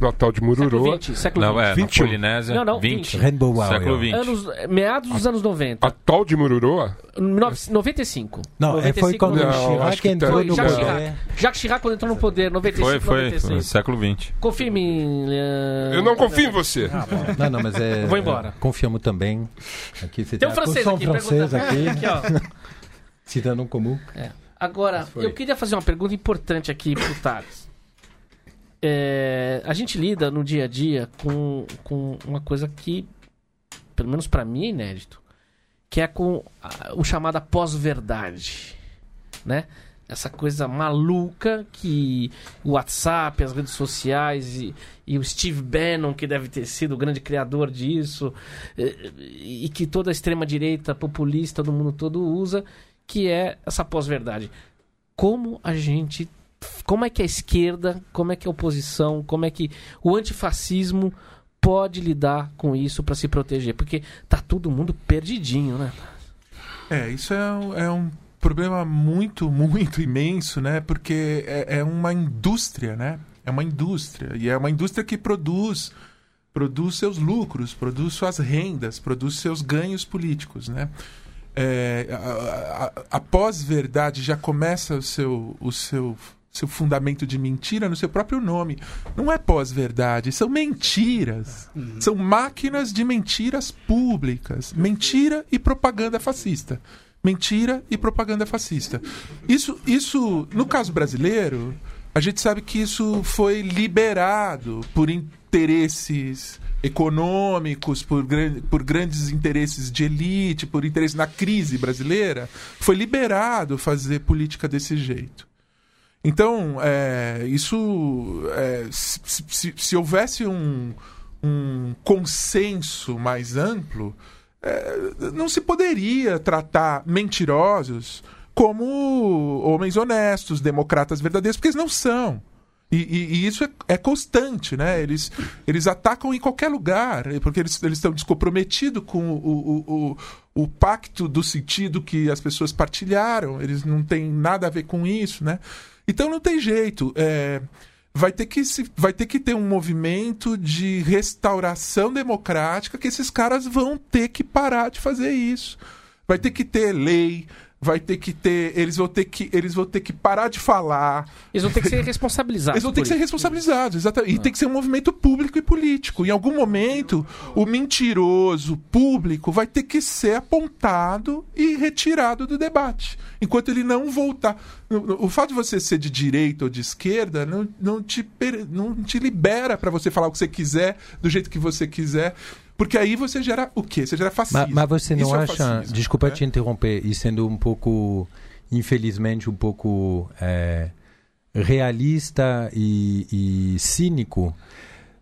no atoll de Mururoa. Século XX, século não, é, 21. Polinésia, não, não, 20. 20. Rainbow século XX. Anos, meados dos anos 90. Atoll de Mururoa? 95. Não, 95, é, foi quando não, Chirac entrou no Jacques Chirac. Jacques Chirac quando entrou no poder, 95, foi, foi, 96. Foi, século XX. Confirme. Uh... Eu não confio em você. Ah, não, não, mas é... Vou embora. É, confiamos também. Aqui, você tem um francês aqui. francês aqui. aqui ó. Cidadão comum. É. Agora, eu queria fazer uma pergunta importante aqui pro Thales. É, a gente lida no dia a dia com, com uma coisa que, pelo menos para mim, é inédito, que é com a, o chamado pós-verdade, né? Essa coisa maluca que o WhatsApp, as redes sociais e, e, o Steve Bannon, que deve ter sido o grande criador disso, e, e que toda a extrema-direita populista do mundo todo usa, que é essa pós-verdade. Como a gente. Como é que a esquerda, como é que a oposição, como é que o antifascismo pode lidar com isso para se proteger? Porque tá todo mundo perdidinho, né? É, isso é, um, é um problema muito, muito imenso, né? Porque é, é uma indústria, né? É uma indústria. E é uma indústria que produz produz seus lucros, produz suas rendas, produz seus ganhos políticos, né? É, a, a, a pós-verdade já começa o seu, o seu, seu fundamento de mentira no seu próprio nome. Não é pós-verdade, são mentiras. Uhum. São máquinas de mentiras públicas. Mentira e propaganda fascista. Mentira e propaganda fascista. Isso, isso no caso brasileiro, a gente sabe que isso foi liberado por interesses econômicos, por, por grandes interesses de elite, por interesse na crise brasileira, foi liberado fazer política desse jeito. Então, é, isso. É, se, se, se, houvesse um, um consenso mais amplo, é, não se poderia tratar mentirosos como homens honestos, democratas verdadeiros, porque eles não são. E, e, e, isso é, é, constante, né? Eles, eles atacam em qualquer lugar, porque eles, eles estão descomprometidos com o, o, o, o, pacto do sentido que as pessoas partilharam, eles não têm nada a ver com isso, né? Então não tem jeito. É, vai, ter que se, vai ter que ter um movimento de restauração democrática que esses caras vão ter que parar de fazer isso. Vai ter que ter lei, vai ter que ter. Eles vão ter que, eles vão ter que parar de falar. Eles vão ter que ser responsabilizados. Eles vão ter que ser responsabilizados, exatamente. E tem que ser um movimento público e político. Em algum momento, o mentiroso público vai ter que ser apontado e retirado do debate. Enquanto ele não voltar. O fato de você ser de direita ou de esquerda não, não, te, não te libera para você falar o que você quiser, do jeito que você quiser. Porque aí você gera o quê? Você gera fascismo. Mas, mas você não Isso é acha, é fascismo, desculpa né? te interromper, e sendo um pouco, infelizmente, um pouco é, realista e, e cínico,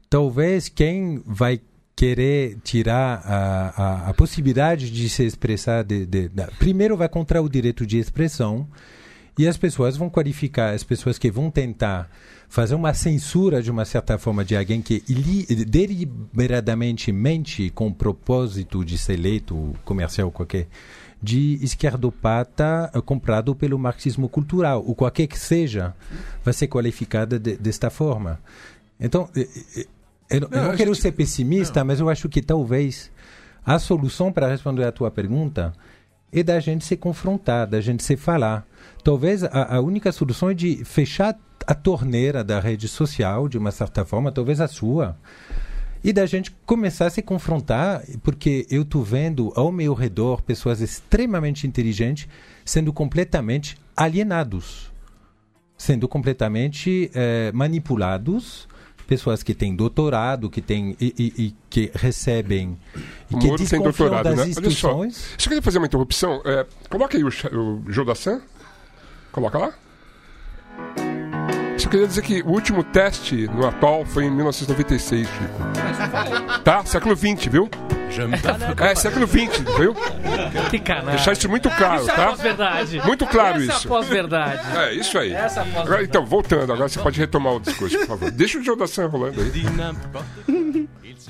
talvez quem vai querer tirar a, a, a, possibilidade de se expressar, de, de, de, primeiro vai contra o direito de expressão e as pessoas vão qualificar, as pessoas que vão tentar fazer uma censura de uma certa forma de alguém que deliberadamente mente com o propósito de ser eleito comercial qualquer de esquerdopata eh, comprado pelo marxismo cultural, ou qualquer que seja, vai ser qualificada de, desta forma. Então, eu, eh, eh, eu não, eu não quero ser pessimista, não. mas eu acho que talvez A solução para responder à tua pergunta é da gente se confrontar, da gente se falar. Talvez a, a única solução é de fechar a torneira da rede social, de uma certa forma, talvez a sua, e da gente começar a se confrontar, porque eu estou vendo ao meu redor pessoas extremamente inteligentes sendo completamente alienados, sendo completamente eh, manipulados pessoas que têm doutorado, que têm e, e, e que recebem e que Moro tem doutorado, das né? instituições. Olha só, você queria fazer uma interrupção? É, coloca aí o, o. Coloca lá. Só queria dizer que o último teste no atual foi em 1996, Chico. Tá? Século XX, viu? É, século XX, viu? Que canal. Deixar isso muito claro, isso tá? É pós-verdade. Muito claro Essa isso. É pós-verdade. É, isso aí. Essa é agora, então, voltando, agora você pode retomar o discurso, por favor. Deixa o Jodasan rolando aí.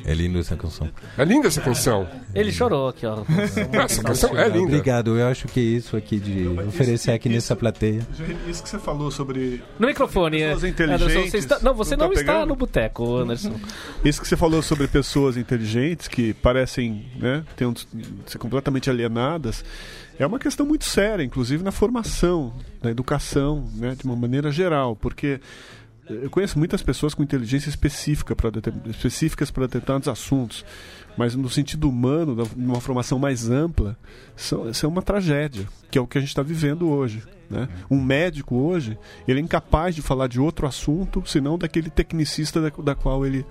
É linda essa canção. É linda essa canção. Ele chorou aqui, ó. Essa canção é linda. Obrigado, eu acho que é isso aqui de oferecer aqui nessa plateia. Isso que você falou sobre. No microfone, Anderson, você está... Não, você não, não tá está no boteco, Anderson. Isso que você falou sobre pessoas inteligentes que parecem né, ter um, ser completamente alienadas é uma questão muito séria, inclusive na formação, na educação, né, de uma maneira geral, porque eu conheço muitas pessoas com inteligência específica para específicas para determinados assuntos, mas no sentido humano, numa formação mais ampla, são, isso é uma tragédia, que é o que a gente está vivendo hoje. Né? Um médico hoje, ele é incapaz de falar de outro assunto, senão daquele tecnicista da, da qual ele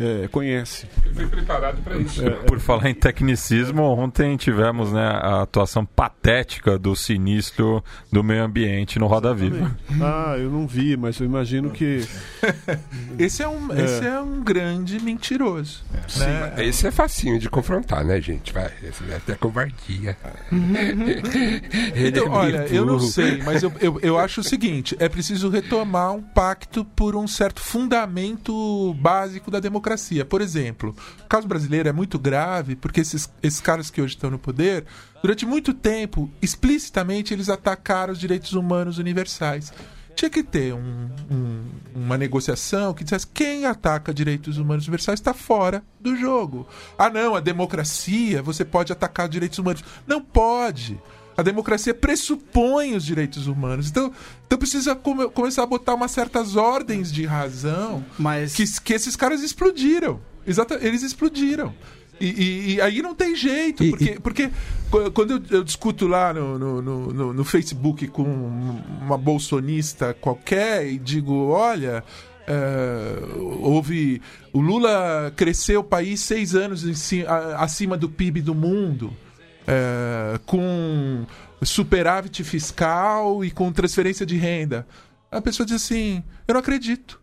é, conhece. Foi preparado para isso. É, Por falar em tecnicismo, ontem tivemos né, a atuação patética do sinistro do meio ambiente no Roda Viva. Ah, eu não vi, mas eu imagino que. esse, é um, é. esse é um grande mentiroso. Sim, né? Esse é facinho de confrontar, né, gente? Vai, esse é até covardia. então, é olha, eu não sei, mas eu, eu, eu acho o seguinte: é preciso retomar um pacto por um certo fundamento básico da democracia democracia. Por exemplo, o caso brasileiro é muito grave porque esses, esses caras que hoje estão no poder, durante muito tempo, explicitamente, eles atacaram os direitos humanos universais. Tinha que ter um, um, uma negociação que dissesse quem ataca direitos humanos universais está fora do jogo. Ah, não, a democracia, você pode atacar direitos humanos. Não pode. A democracia pressupõe os direitos humanos. Então, então precisa come, começar a botar umas certas ordens de razão Mas... que, que esses caras explodiram. Exata, eles explodiram. E, e, e, aí não tem jeito, porque, e, porque quando eu, eu, discuto lá no, no, no, no, Facebook com uma bolsonista qualquer e digo, olha, é, houve. O Lula cresceu o país seis anos em, acima do PIB do mundo é, com superávit fiscal e com transferência de renda. A pessoa diz assim: Eu não acredito.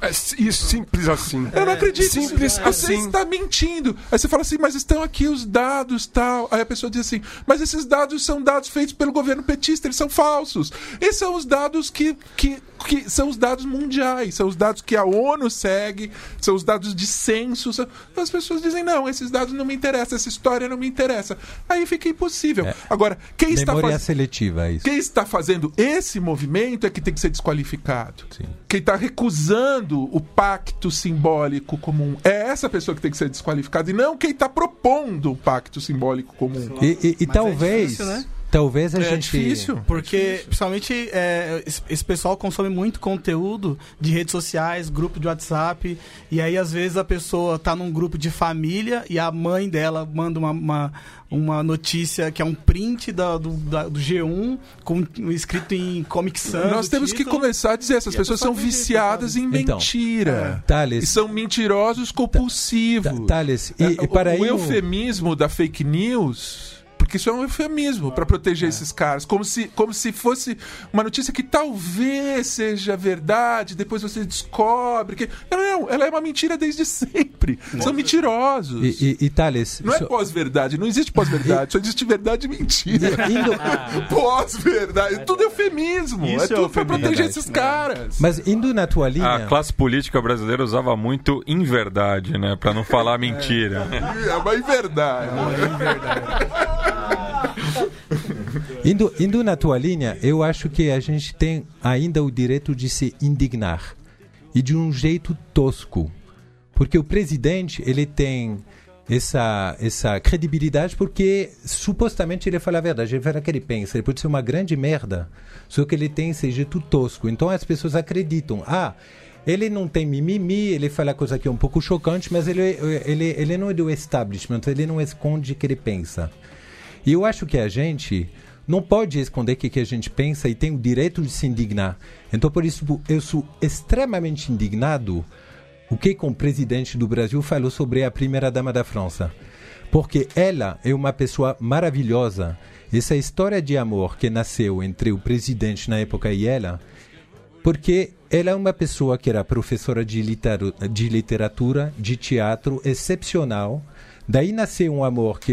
É isso, simples assim. Eu não acredito. Simples você assim. Você está mentindo. Aí você fala assim, mas estão aqui os dados tal. Aí a pessoa diz assim, mas esses dados são dados feitos pelo governo petista, eles são falsos. Esses são os dados que, que, que são os dados mundiais, são os dados que a ONU segue, são os dados de censo. São... Então as pessoas dizem, não, esses dados não me interessam, essa história não me interessa. Aí fica impossível. É. Agora, quem está, faz... seletiva, é isso. quem está fazendo esse movimento é que tem que ser desqualificado. Sim. Quem está recusando o pacto simbólico comum. É essa pessoa que tem que ser desqualificada e não quem está propondo o pacto simbólico comum. E, e, e talvez. É difícil, né? Talvez a é gente. difícil. Porque, principalmente, é, esse pessoal consome muito conteúdo de redes sociais, grupo de WhatsApp. E aí, às vezes, a pessoa tá num grupo de família e a mãe dela manda uma, uma, uma notícia que é um print da, do, da, do G1 com escrito em Comic Sans. Nós temos título, que começar a dizer: essas pessoas são viciadas em então, mentira. É. Thales, e são mentirosos compulsivos. Thales, e, e para o, o eufemismo da fake news porque isso é um eufemismo para proteger é. esses caras. Como se, como se fosse uma notícia que talvez seja verdade, depois você descobre que. Não, ela é uma mentira desde sempre. São mentirosos. E, e, e Thales. Não é pós-verdade, não existe pós-verdade, só existe verdade e mentira. Indo... Pós-verdade. Tudo é eufemismo. Isso é tudo é para proteger esses caras. Mas indo na tua linha. A classe política brasileira usava muito inverdade, né? Para não falar mentira. É, é uma inverdade. É uma inverdade. indo, indo na tua linha, eu acho que a gente tem ainda o direito de se indignar. E de um jeito tosco. Porque o presidente, ele tem essa, essa credibilidade porque supostamente ele fala a verdade, ele fala o que ele pensa. Ele pode ser uma grande merda, só que ele tem esse jeito tosco. Então as pessoas acreditam. Ah, ele não tem mimimi, ele fala coisa que é um pouco chocante, mas ele, ele, ele não é do establishment, ele não esconde o que ele pensa. E eu acho que a gente não pode esconder o que, que a gente pensa e tem o direito de se indignar. Então, por isso, eu sou extremamente indignado o que o presidente do Brasil falou sobre a primeira-dama da França. Porque ela é uma pessoa maravilhosa. Essa história de amor que nasceu entre o presidente na época e ela, porque ela é uma pessoa que era professora de, de literatura, de teatro, excepcional. Daí nasceu um amor que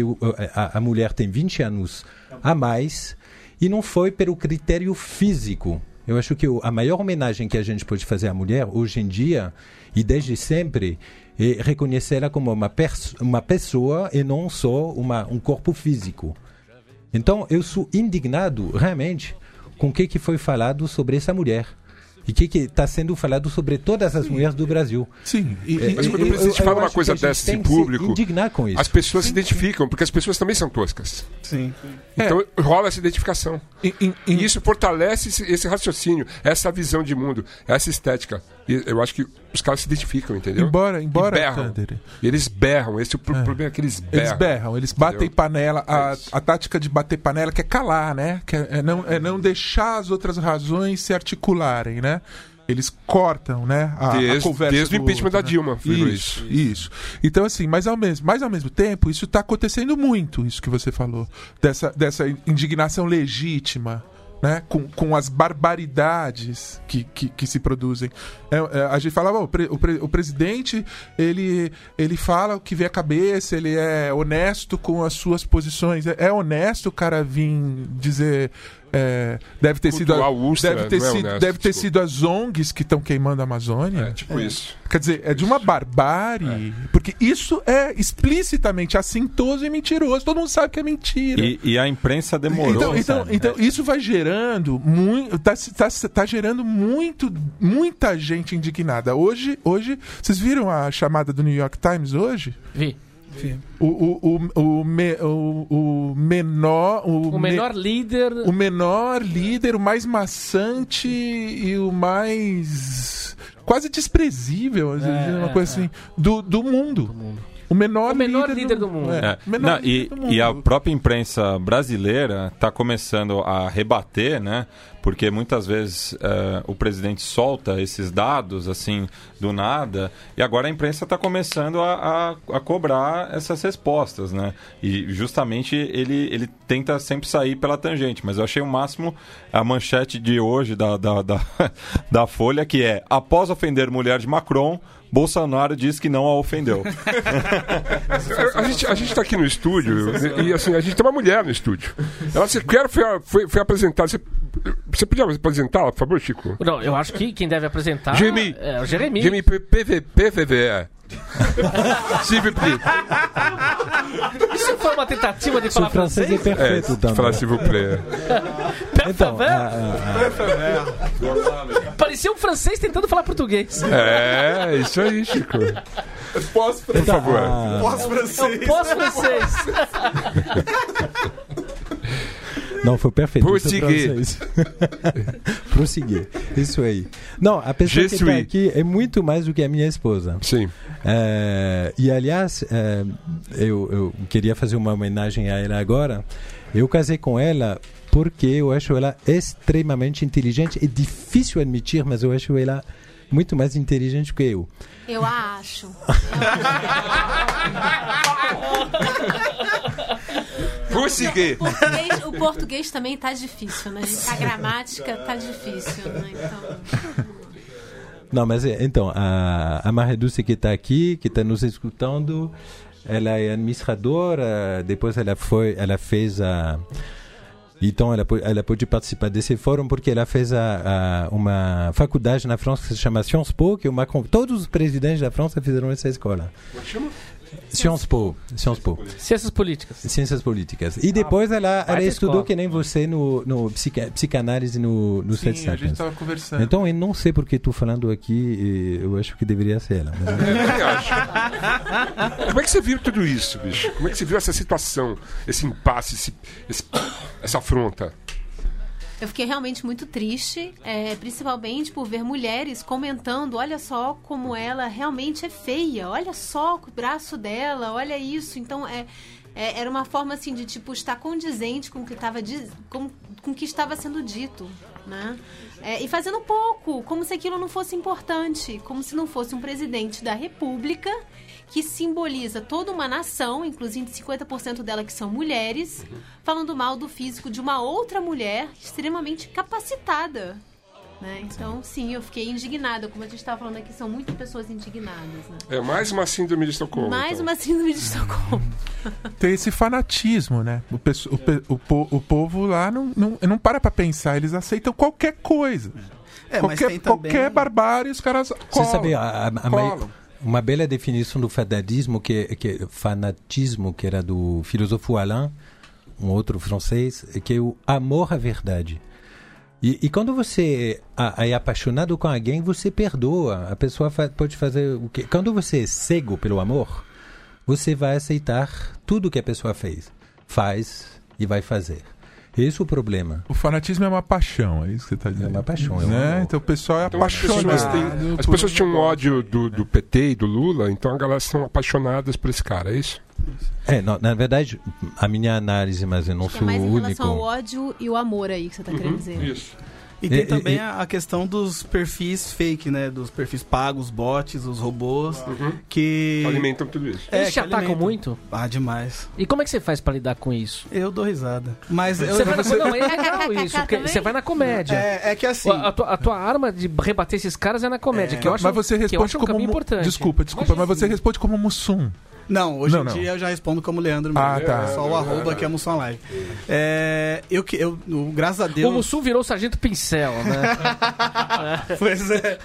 a, mulher tem 20 anos a mais, e não foi pelo critério físico. Eu acho que a maior homenagem que a gente pode fazer à mulher hoje em dia e desde sempre é reconhecê-la como uma, uma pessoa e não só uma, um corpo físico. Então eu sou indignado realmente com o que, que foi falado sobre essa mulher e o que está sendo falado sobre todas as mulheres do Brasil. Sim, e, é, mas quando o presidente fala uma coisa dessa em público, indignar com isso. as pessoas sim, se identificam, porque as pessoas também são toscas. Sim. Então é. rola essa identificação. E, e, e, isso fortalece esse, esse, raciocínio, essa visão de mundo, essa estética. E eu acho que os caras se identificam, entendeu? Embora, embora. E berram. Eles berram. Esse é o é. problema é que eles berram. Eles berram, eles batem entendeu? panela. A, é a tática de bater panela que é calar, né? Que é, é, não, é não deixar as outras razões se articularem, né? Eles cortam, né? A, desde, a conversa desde o impeachment outro, da né? Dilma. Isso, isso, isso. Então, assim, mas ao mesmo, mas ao mesmo tempo, isso está acontecendo muito, isso que você falou. Dessa, dessa indignação legítima né? com, com as barbaridades que, que, que se produzem. É, é, a gente falava, o, pre, o, pre, o, presidente ele, ele fala o que vê a cabeça, ele é honesto com as suas posições. É, é honesto o cara vir dizer é, deve ter sido a, Ustra, deve ter, é sido, honesto, deve ter sido as ONGs que estão queimando a Amazônia. É, tipo é. isso. Quer dizer, é de uma barbárie. É. Porque isso é explicitamente assintoso e mentiroso. Todo mundo sabe que é mentira. E, e a imprensa demorou. Então, então, então isso vai gerando muito. Tá, tá, tá gerando muito, muita gente indignada. Hoje, hoje, vocês viram a chamada do New York Times hoje? Vi. O, o, o, o, me, o, o menor. O, o menor me, líder. O menor líder, o mais maçante e o mais. quase desprezível, é, uma coisa assim, do, do mundo. Do mundo. O menor, o menor líder, líder do, do mundo. É. Não, e, do mundo. e, a própria imprensa brasileira está começando a rebater, né? Porque muitas vezes é, o presidente solta esses dados assim do nada e agora a imprensa está começando a, a, a, cobrar essas respostas, né? E justamente ele, ele tenta sempre sair pela tangente, mas eu achei o máximo a manchete de hoje da, da, da, da Folha que é após ofender mulher de Macron Bolsonaro disse que não a ofendeu. a gente a está aqui no estúdio e assim, a gente tem uma mulher no estúdio. Ela sequer foi, foi, foi apresentada. Você, você podia apresentá-la, por favor, Chico? Não, eu acho que quem deve apresentar Jeremy, é o. Jeremy PV, PVVE. Isso foi uma tentativa de falar francês? francês é perfeito é, também. Falar s'il vous plaît. Então, Parecia um francês tentando falar português. É, isso aí, Chico. Posso, por favor. Pós-francês. É pós-francês. Não, foi perfeito. Prosseguir. Prosseguir. Isso aí. Não, a pessoa que está aqui é muito mais do que a minha esposa. Sim. É, e, aliás, é, eu, eu queria fazer uma homenagem a ela agora. Eu casei com ela porque eu acho ela extremamente inteligente. É difícil admitir, mas eu acho ela muito mais inteligente que eu. Eu acho. Consegui. O português, o português também tá difícil, né? A gramática tá difícil, né? Então. Não, mas é, então, a, a Marreduce que está aqui, que está nos escutando, ela é administradora, depois ela foi, ela fez a então ela, ela pôde participar desse fórum porque ela fez a, a, uma faculdade na França que se chama Sciences Po, que o Macron, todos os presidentes da França fizeram essa escola. Como chama? Sciences Po. Sciences Po. Ciências políticas. Ciências políticas. E depois ah, ela, ela estudou escola. que nem você no, no psica, psicanálise no, no Sim, a gente estava conversando. Então eu não sei porque estou falando aqui, eu acho que deveria ser ela. Mas... eu acho. Como é que você viu tudo isso, bicho? Como é que você viu essa situação, esse impasse, esse, esse, essa afronta? Eu fiquei realmente muito triste, é, principalmente por ver mulheres comentando: olha só como ela realmente é feia, olha só o braço dela, olha isso. Então, é, é era uma forma assim de tipo estar condizente com o que estava com, com que estava sendo dito, né? É, e fazendo pouco, como se aquilo não fosse importante, como se não fosse um presidente da República que simboliza toda uma nação, inclusive 50% dela que são mulheres, falando mal do físico de uma outra mulher extremamente capacitada. Né? Então, sim, eu fiquei indignada. Como a gente estava falando aqui, são muitas pessoas indignadas. Né? É mais uma síndrome de Estocolmo. Mais então. uma síndrome de Estocolmo. Tem esse fanatismo, né? O, o, o, o povo lá não, não, não para para pensar, eles aceitam qualquer coisa. É, qualquer, também... qualquer barbárie, os caras colam. Você sabe, a, a, a, uma bela definição do fanatismo que, que fanatismo que era do filósofo Alain, um outro francês, que é o amor à verdade. E, e quando você é apaixonado com alguém, você perdoa. A pessoa fa pode fazer o que. Quando você é cego pelo amor, você vai aceitar tudo que a pessoa fez, faz e vai fazer. Esse é o problema. O fanatismo é uma paixão, é isso que você está dizendo. É uma paixão. É né? Então o pessoal é então, apaixonado. As pessoas, têm, as pessoas tinham ódio do, do PT e do Lula, então a galera são apaixonadas por esse cara, é isso? É, não, na verdade, a minha análise, mas eu não Acho sou o único. É mais em relação ao ódio e o amor aí que você está uhum, querendo dizer. Isso. E tem também a questão dos perfis fake, né? Dos perfis pagos, bots, os robôs, uhum. que... Alimentam tudo isso. É, Eles te atacam alimentam. muito? Ah, demais. E como é que você faz para lidar com isso? Eu dou risada. Mas eu... Você vai na... Não, é legal isso, porque você vai na comédia. É, é que assim... A, a, tua, a, tua, arma de rebater esses caras é na comédia, é. que eu acho, mas você responde um como importante. Desculpa, desculpa, mas, mas você responde como Mussum. Não, hoje não, em não. dia eu já respondo como Leandro mesmo. Ah, tá. É só o arroba que é Mussum Live. É, eu, eu, eu, graças a Deus... O Mussum virou Sargento Pincel, né? pois é.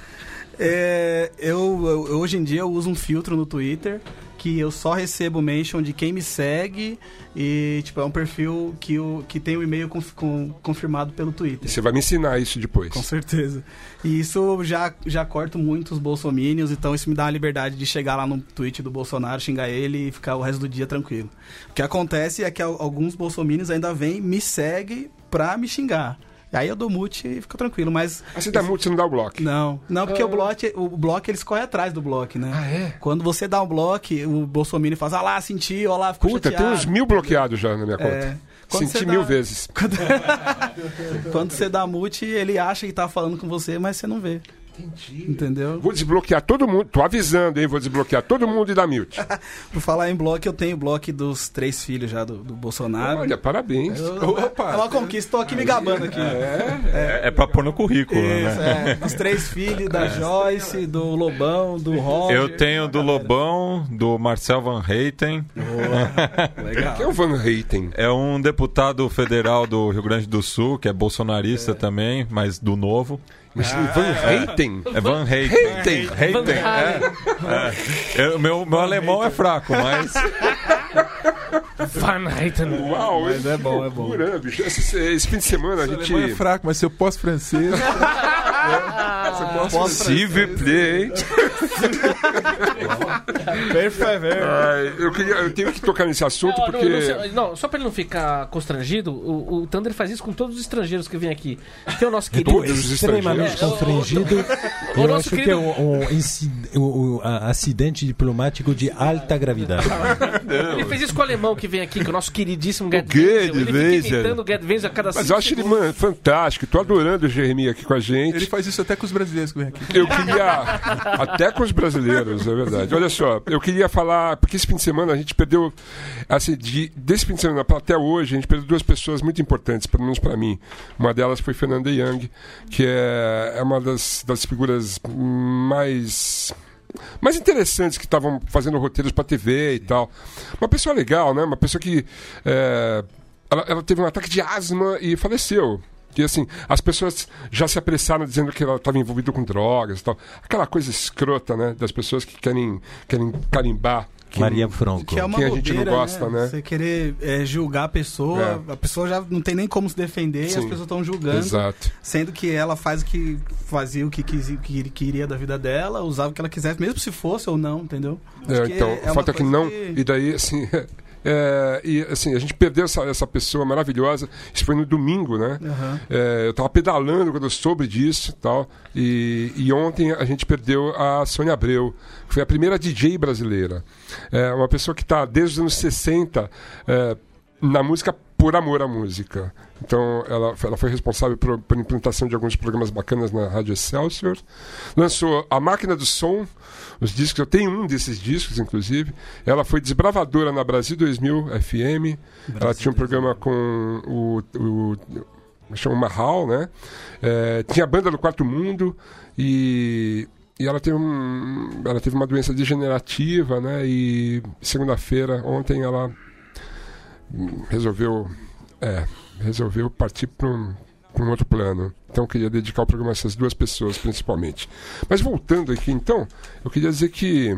é eu, eu, hoje em dia eu uso um filtro no Twitter que eu só recebo mention de quem me segue e, tipo, é um perfil que, o, que tem o e-mail conf, com, confirmado pelo Twitter. E você vai me ensinar isso depois. Com certeza. E isso já, já corta muito os bolsomínios, então isso me dá a liberdade de chegar lá no tweet do Bolsonaro, xingar ele e ficar o resto do dia tranquilo. O que acontece é que alguns bolsomínios ainda vêm, me seguem pra me xingar. Aí eu dou mute e fico tranquilo, mas... Ah, você dá mute, você não dá o bloco? Não, não, porque ah. o bloco, o bloco eles correm atrás do bloco, né? Ah, é? Quando você dá um bloco, o Bolsonaro faz, ah lá, senti, ó lá, ficou Puta, chateado. tem uns mil bloqueados já na minha conta. É. Quando Senti mil vezes. Quando... Quando você dá mute, ele acha que tá falando com você, mas você não vê. Entendi. Entendeu? Vou desbloquear todo mundo. Tô avisando, hein? Vou desbloquear todo mundo e dar mute. Por falar em bloco, eu tenho o bloco dos três filhos já do, do Bolsonaro. Olha, parabéns. Eu, Opa, é uma conquista. Tô aqui me gabando aqui. É, é, é pra pôr no currículo, Isso, né? É. Os três filhos da Joyce, do Lobão, do Roger. Eu tenho do Lobão, do Marcel Van Heiten. Legal. Quem é o Van Heiten? É um deputado federal do Rio Grande do Sul, que é bolsonarista é. também, mas do novo. Mas ah, Van Heiten? É Van Heiten. Heiten. Heiten. É. É. meu meu alemão é fraco, mas. Van Heiten. Uau, mas é bom, é bom. bicho. Esse, esse, fim de semana a gente. é fraco, mas se eu posso francês. Vous plaît. Perfeito. Eu, queria, eu tenho que tocar nesse assunto não, porque. Não, não, só pra ele não ficar constrangido, o, o Thunder faz isso com todos os estrangeiros que vêm aqui. Tem o nosso querido. Todos os estrangeiros. constrangido. O, o, eu acho querido... que é um, um, um, acidente diplomático de alta gravidade. Não. Ele fez isso com o alemão que vem aqui, com o nosso queridíssimo Gerd Wenzel. Ele fica imitando o Gerd Wenzel a cada Mas eu acho ele, mano, fantástico. Tô adorando o Jeremias aqui com a gente. Ele faz isso até com os brasileiros que vem aqui. Eu queria. Até com os brasileiros, é verdade. Olha só, eu queria falar, porque esse fim de semana a gente perdeu. Assim, de, desse fim de semana até hoje, a gente perdeu duas pessoas muito importantes, pelo menos para mim. Uma delas foi Fernanda Young, que é, é uma das, das figuras mais mais interessantes que estavam fazendo roteiros para TV e tal. Uma pessoa legal, né? Uma pessoa que é, ela, ela, teve um ataque de asma e faleceu. Que assim, as pessoas já se apressaram dizendo que ela estava envolvida com drogas e tal. Aquela coisa escrota, né? Das pessoas que querem, querem carimbar que, Maria Franco. Que é uma que a gente não gosta, né? né? Você querer é, julgar a pessoa, é. a pessoa já não tem nem como se defender Sim. e as pessoas estão julgando. Exato. Sendo que ela faz o que fazia o que, quis, que queria da vida dela, usava o que ela quisesse, mesmo se fosse ou não, entendeu? É, então, é o fato é que não. Que... E daí, assim. É, e assim, a gente perdeu essa, essa pessoa maravilhosa. Isso foi no domingo, né? Uhum. É, eu estava pedalando quando eu soube disso tal. E, e ontem a gente perdeu a Sônia Abreu, que foi a primeira DJ brasileira. É uma pessoa que está desde os anos 60 é, na música por amor à música. Então, ela, ela foi responsável por, por implantação de alguns programas bacanas na Rádio Excelsior. Lançou A Máquina do Som, os discos. Eu tenho um desses discos, inclusive. Ela foi desbravadora na Brasil 2000 FM. Brasil ela tinha um programa com o, o chama Mahal, né? É, tinha a banda do Quarto Mundo e, e ela, teve um, ela teve uma doença degenerativa, né? E segunda-feira, ontem, ela resolveu, é, resolveu partir para um, um outro plano. Então eu queria dedicar o programa a essas duas pessoas, principalmente. Mas voltando aqui, então, eu queria dizer que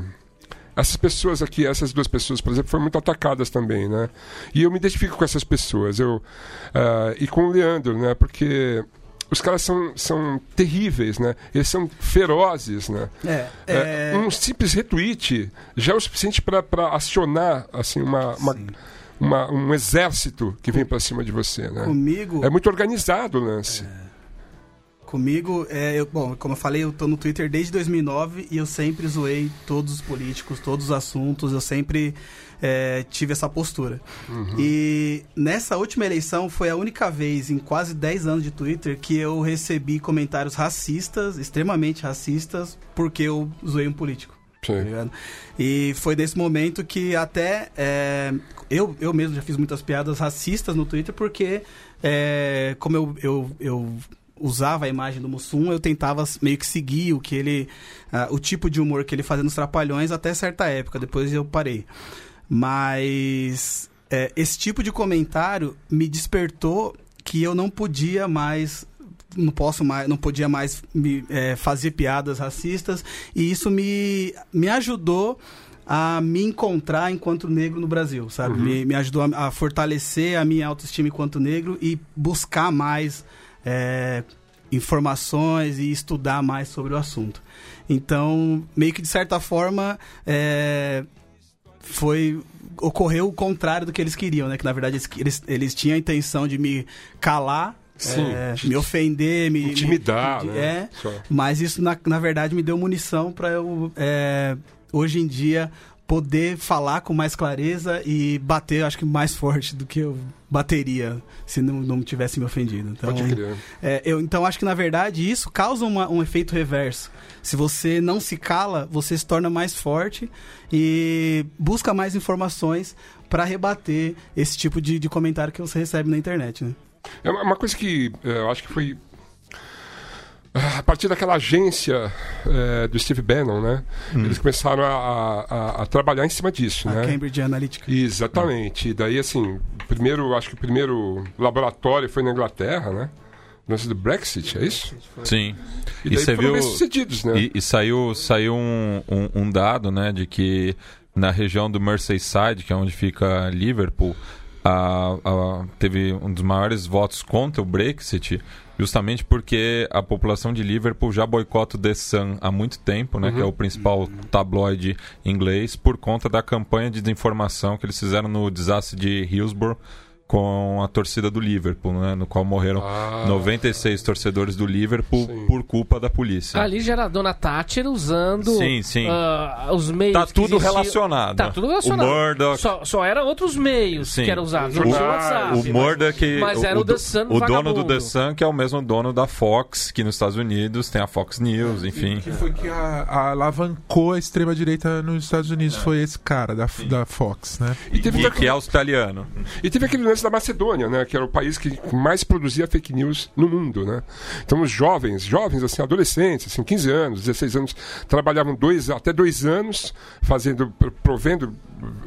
essas pessoas aqui, essas duas pessoas, por exemplo, foram muito atacadas também, né? E eu me identifico com essas pessoas, eu uh, e com o Leandro, né? Porque os caras são, são terríveis, né? Eles são ferozes, né? É, é... É, um simples retweet já é o suficiente para acionar assim uma, uma um exército que vem para cima de você, né? Comigo. É muito organizado o lance. É... Comigo, é, eu, bom, como eu falei, eu tô no Twitter desde 2009 e eu sempre zoei todos os políticos, todos os assuntos, eu sempre é, tive essa postura. Uhum. E nessa última eleição foi a única vez em quase 10 anos de Twitter que eu recebi comentários racistas, extremamente racistas, porque eu zoei um político. Tá e foi nesse momento que até é, eu, eu mesmo já fiz muitas piadas racistas no Twitter porque é, como eu, eu, eu usava a imagem do Mussum, eu tentava meio que seguir o que ele uh, o tipo de humor que ele fazia nos Trapalhões até certa época, depois eu parei. Mas é, esse tipo de comentário me despertou que eu não podia mais não posso mais, não podia mais me, é, fazer piadas racistas e isso me, me ajudou a me encontrar enquanto negro no Brasil, sabe? Uhum. Me, me ajudou a, a, fortalecer a minha autoestima enquanto negro e buscar mais é, informações e estudar mais sobre o assunto. Então, meio que de certa forma, é, foi ocorreu o contrário do que eles queriam, né? Que na verdade eles, eles, eles tinham a intenção de me calar é, me ofender, me intimidar, me, né? É, mas isso na, na verdade me deu munição para eu é, hoje em dia poder falar com mais clareza e bater, acho que mais forte do que eu bateria se não, não tivesse me ofendido. Então, Pode crer. É, eu, então acho que na verdade isso causa uma, um efeito reverso. Se você não se cala, você se torna mais forte e busca mais informações para rebater esse tipo de, de comentário que você recebe na internet, né? É uma coisa que é, eu acho que foi ah, a partir daquela agência é, do Steve Bannon, né? Hum. Eles começaram a, a, a, trabalhar em cima disso, a né? Cambridge Analytica. Exatamente. E daí, assim, primeiro, acho que o primeiro laboratório foi na Inglaterra, né? Lance do Brexit, é isso? Sim. E, daí e você viu, sucedidos, né? E, e, saiu, saiu um, um, um dado, né, de que na região do Merseyside, que é onde fica Liverpool, a, a, teve um dos maiores votos contra o Brexit, justamente porque a população de Liverpool já boicota o The Sun há muito tempo, né, uhum. que é o principal tabloide inglês, por conta da campanha de desinformação que eles fizeram no desastre de Hillsborough com a torcida do Liverpool, né, no qual morreram ah, 96 torcedores do Liverpool sim. por culpa da polícia. Ali já era a dona Thatcher usando sim, sim. Uh, os meios. Tá tudo relacionado. Tá tudo relacionado. O Murdoch. Só, só eram outros meios sim. que eram usados. Tinha WhatsApp. O Murdoch. Mas era o, o The Sun O dono do The Sun, que é o mesmo dono da Fox, que nos Estados Unidos tem a Fox News, enfim. Que foi que a, a alavancou a extrema-direita nos Estados Unidos, é. foi esse cara da, da Fox, né? E, teve e que é australiano. E teve aquele lance da Macedônia, né? Que era o país que mais produzia fake news no mundo, né? Então os jovens, jovens assim, adolescentes, assim, 15 anos, 16 anos, trabalhavam dois, até dois anos fazendo, provendo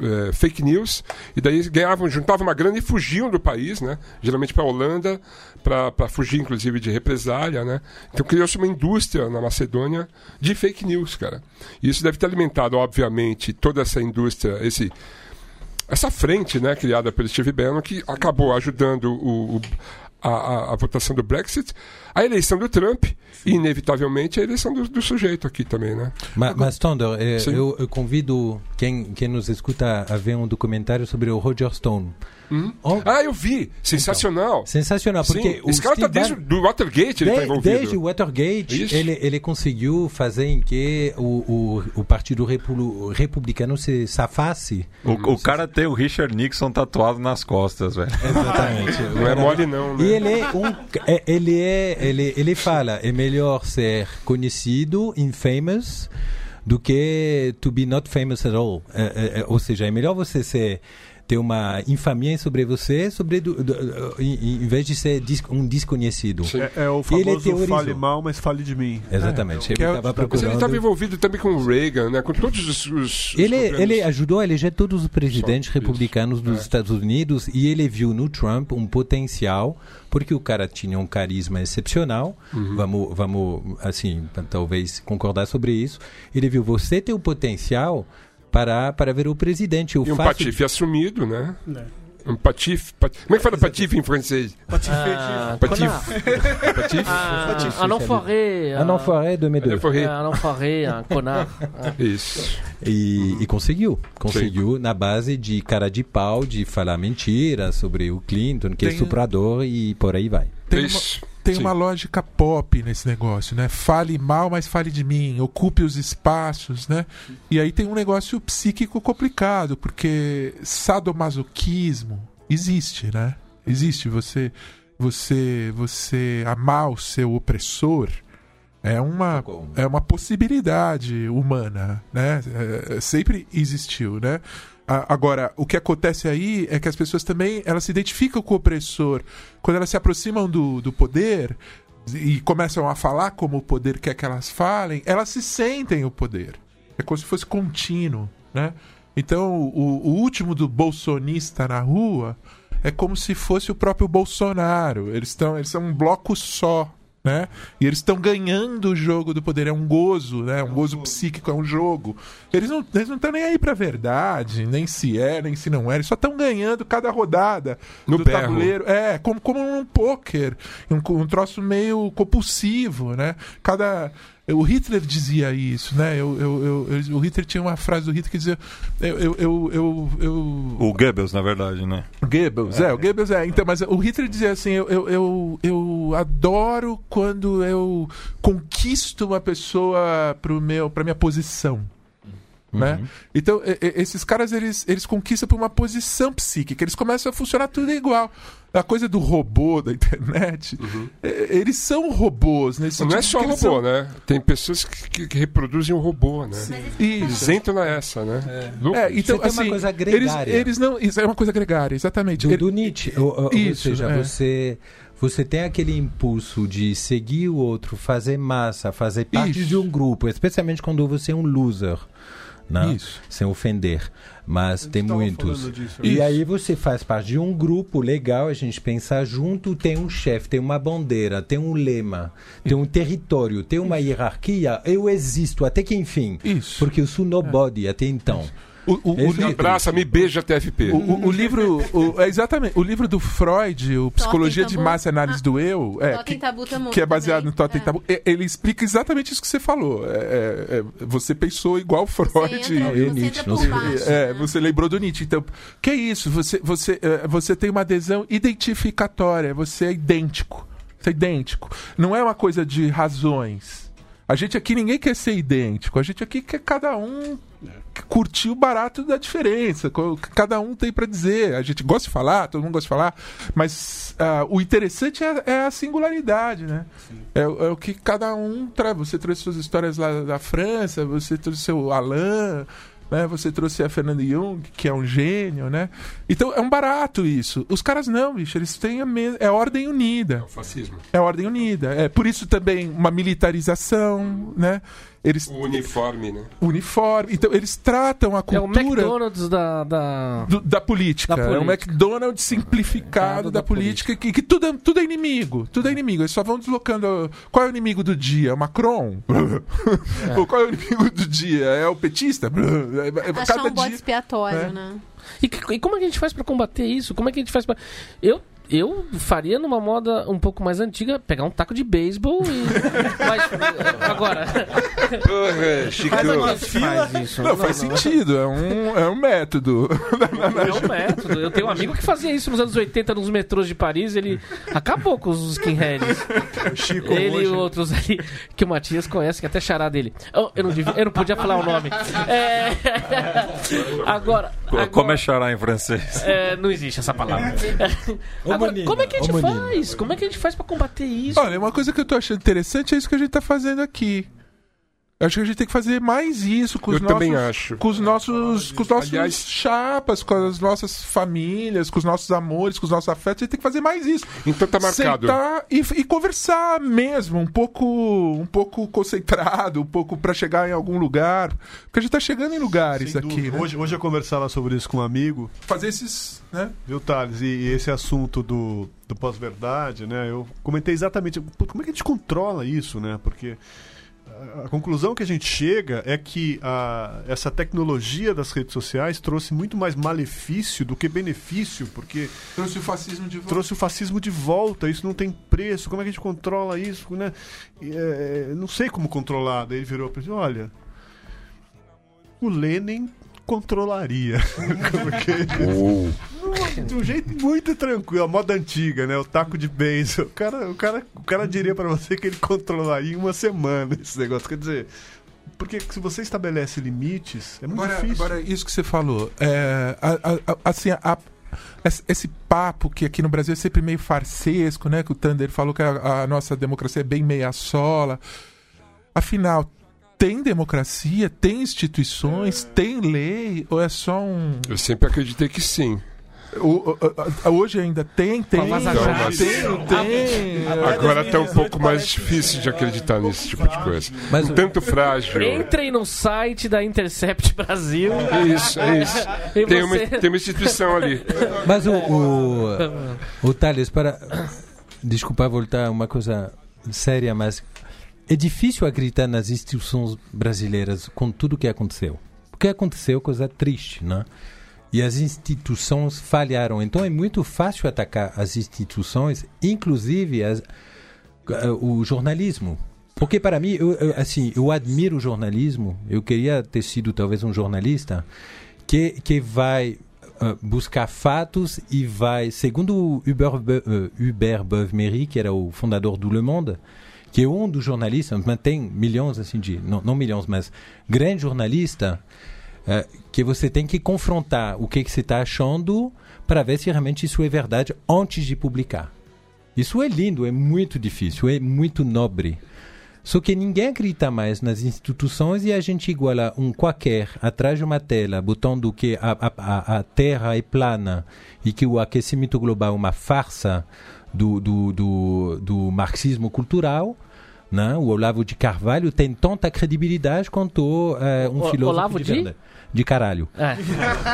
é, fake news e daí ganhavam, juntavam uma grana e fugiam do país, né? Geralmente para a Holanda, para fugir inclusive de represália, né? Então criou-se uma indústria na Macedônia de fake news, cara. E isso deve ter alimentado, obviamente, toda essa indústria, esse essa frente né, criada pelo Steve Bannon, que acabou ajudando o, o a, a, a, votação do Brexit, a eleição do Trump e, inevitavelmente, a eleição do, do sujeito aqui também, né? Mas, mas eh, eu, eu, convido quem, quem nos escuta a ver um documentário sobre o Roger Stone. Hum? Oh. Ah, eu vi. Sensacional. Então, sensacional, porque Sim. Esse cara está desde o Watergate, ele está envolvido. Desde o Watergate, ele, ele conseguiu fazer em que o, o, o Partido Republicano se safasse. O, o cara tem o Richard Nixon tatuado nas costas, velho. Exatamente. não é mole não, né? E ele é um... É, ele, é, ele, ele fala, é melhor ser conhecido, infamous, do que to be not famous at all. É, é, é ou seja, é melhor você ser ter uma infamia sobre você, sobre do, do, em, em, vez de ser um desconhecido. É, é, o famoso ele fale mal, mas fale de mim. Exatamente. É, ele estava Mas ele estava envolvido também com o Reagan, né? com todos os. os ele, ele ajudou a eleger todos os presidentes Só, republicanos isso. dos é. Estados Unidos e ele viu no Trump um potencial porque o cara tinha um carisma excepcional. Uhum. Vamos, vamos, assim, talvez concordar sobre isso. Ele viu você ter o potencial para, para ver o presidente. O e um patife assumido, né? É. Um patife, patife. Como é que fala patife em francês? Patife. Ah, patife. patife. Ah, patife. Un enfoiré. Un enfoiré de. Un enfoiré, un connard. Isso. E, e conseguiu. Conseguiu Sim. na base de cara de pau, de falar mentira sobre o Clinton, que é Tem... é estuprador e por aí vai. Tem uma tem Sim. uma lógica pop nesse negócio, né? Fale mal, mas fale de mim, ocupe os espaços, né? E aí tem um negócio psíquico complicado, porque sadomasoquismo existe, né? Existe você você você amar o seu opressor é uma é uma possibilidade humana, né? É, sempre existiu, né? Agora, o que acontece aí é que as pessoas também elas se identificam com o opressor. Quando elas se aproximam do, do poder e começam a falar como o poder quer que elas falem, elas se sentem o poder. É como se fosse contínuo, né? Então, o, o último do bolsonista na rua é como se fosse o próprio Bolsonaro. Eles, estão, eles são um bloco só, né? E eles estão ganhando o jogo do poder, é um gozo, né? Um gozo psíquico, é um jogo. Eles não eles não estão nem aí pra verdade, nem se é, nem se não é, eles só estão ganhando cada rodada no do berro. tabuleiro. É, como, como um pôquer, um, um troço meio compulsivo, né? Cada o Hitler dizia isso, né? Eu, eu, eu, o Hitler tinha uma frase do Hitler que dizia. Eu, eu, eu, eu, O Goebbels, na verdade, né? Goebbels, é. é, o Goebbels é. Então, mas o Hitler dizia assim: eu, eu, eu, eu adoro quando eu conquisto uma pessoa para minha posição. Né? Uhum. Então, esses caras eles, eles conquistam por uma posição psíquica, eles começam a funcionar tudo igual. A coisa do robô da internet, uhum. eles são robôs. Nesse Não é só robô, são... né? Tem pessoas que, que, reproduzem um robô, né? Eles entram nessa, né? É, é então, assim, uma coisa gregária. Eles, eles, não, isso é uma coisa gregária, exatamente. Do, do Nietzsche. Ou, isso, ou seja, é. você você tem aquele impulso de seguir o outro, fazer massa, fazer parte Isso. de um grupo, especialmente quando você é um loser né? Isso. sem ofender. Mas tem muitos. E isso. aí você faz parte de um grupo legal, a gente pensa junto, tem um chefe, tem uma bandeira, tem um lema, tem um território, tem uma hierarquia, eu existo até que enfim. Isso. Porque eu sou nobody é. até então. Isso. O, o, o me abraça, me beija TFP. O, o, o livro, o, é exatamente, o livro do Freud, o Psicologia de Massa e Análise ah, do Eu, é, que, que, é baseado também. no Totem é. Tabu, ele explica exatamente isso que você falou. É, é, é você pensou igual Freud. Você entra, e, Nietzsche. Baixo, é, né? você lembrou do Nietzsche. Então, que é isso? Você, você, é, você tem uma adesão identificatória, você é idêntico. Você é idêntico. Não é uma coisa de razões. A gente aqui ninguém quer ser idêntico. A gente aqui quer cada um curtir o barato da diferença. Cada um tem para dizer. A gente gosta de falar, todo mundo gosta de falar, mas uh, o interessante é, é, a singularidade, né? É, é, o que cada um traz. Você trouxe suas histórias lá da França, você trouxe seu Alain, né? Você trouxe a Fernanda Jung, que é um gênio, né? Então é um barato isso. Os caras não, bicho, eles têm a mesma. É a ordem unida. É o fascismo. É a ordem unida. É por isso também uma militarização, né? Eles, o uniforme, né? Uniforme. Então, eles tratam a cultura. É o McDonald's da. Da, do, da, política. da política. É o McDonald's simplificado da, da, política, política. Que, que, tudo, é, tudo é inimigo. Tudo é inimigo. Eles só vão deslocando. Qual é o inimigo do dia? O Macron? É. Ou qual é o inimigo do dia? É o petista? É, Achar Cada um bode expiatório, é. né? E, e, como é que a gente faz para combater isso? Como é que a gente faz para. Eu eu faria numa moda um pouco mais antiga, pegar um taco de beisebol e. Mas agora. Porra, Chico. Faz isso. Não, não faz não. sentido, é um, é um método. É um método. Eu tenho um amigo que fazia isso nos anos 80 nos metrôs de Paris, ele acabou com os skinheads. Chico ele hoje. e outros ali que o Matias conhece, que até xará dele. Eu, eu, não, devia, eu não podia falar o nome. É... Agora, agora. Como é xará em francês? É, não existe essa palavra. Agora, como é que a gente faz? Como é que a gente faz para combater isso? Olha, uma coisa que eu tô achando interessante é isso que a gente tá fazendo aqui. Eu acho que a gente tem que fazer mais isso com os eu nossos, também acho. com os nossos, com os nossos Aliás, chapas, com as nossas famílias, com os nossos amores, com os nossos afetos. A gente tem que fazer mais isso. Então tá marcado. Sentar e, e conversar mesmo, um pouco, um pouco concentrado, um pouco para chegar em algum lugar, porque a gente tá chegando em lugares aqui. Né? Hoje, hoje eu conversava sobre isso com um amigo. Fazer esses, né? Viu, Thales? E, e esse assunto do, do pós-verdade, né? Eu comentei exatamente como é que a gente controla isso, né? Porque a conclusão que a gente chega é que a, essa tecnologia das redes sociais trouxe muito mais malefício do que benefício, porque. Trouxe o fascismo de volta. Trouxe o fascismo de volta, isso não tem preço, como é que a gente controla isso? Né? É, não sei como controlar. Daí ele virou para olha. O Lenin controlaria. Porque... De um jeito muito tranquilo, a moda antiga, né? O taco de beijo. O cara, o cara, o cara diria para você que ele controlaria em uma semana esse negócio. Quer dizer, porque se você estabelece limites, é muito agora, difícil. Agora, isso que você falou, é, a, a, assim, a, esse papo que aqui no Brasil é sempre meio farsesco, né? Que o Thunder falou que a, a nossa democracia é bem meia sola. Afinal, tem democracia, tem instituições, tem lei, ou é só um. Eu sempre acreditei que sim. O, o, hoje ainda tem, tem, então, mas... tem, tem. Agora está um pouco mais difícil de acreditar nesse tipo de coisa. Mas, um tanto frágil. Entrem no site da Intercept Brasil. Isso, é isso. Tem, uma, tem uma instituição ali. Mas o, o, o Thales, para. Desculpa voltar uma coisa séria, mas é difícil acreditar nas instituições brasileiras com tudo o que aconteceu. O que aconteceu é coisa triste, né? E as instituições falharam. Então é muito fácil atacar as instituições, inclusive as, uh, o jornalismo. Porque para mim, eu, eu, assim, eu admiro o jornalismo. Eu queria ter sido talvez um jornalista que, que vai uh, buscar fatos e vai, segundo Hubert, uh, Hubert Beuve-Méry, que era o fundador do Le Monde, que um dos jornalistas, mas tem milhões assim de, não, não milhões, mas grande jornalista, é, que você tem que confrontar o que, que você está achando para ver se realmente isso é verdade antes de publicar. Isso é lindo, é muito difícil, é muito nobre. Só que ninguém acredita mais nas instituições e a gente iguala um qualquer atrás de uma tela, botando que a, a, a Terra é plana e que o aquecimento global é uma farsa do, do, do, do marxismo cultural né? O Olavo de Carvalho tem tanta credibilidade quanto é, um o, filósofo Olavo de, de? De caralho. É.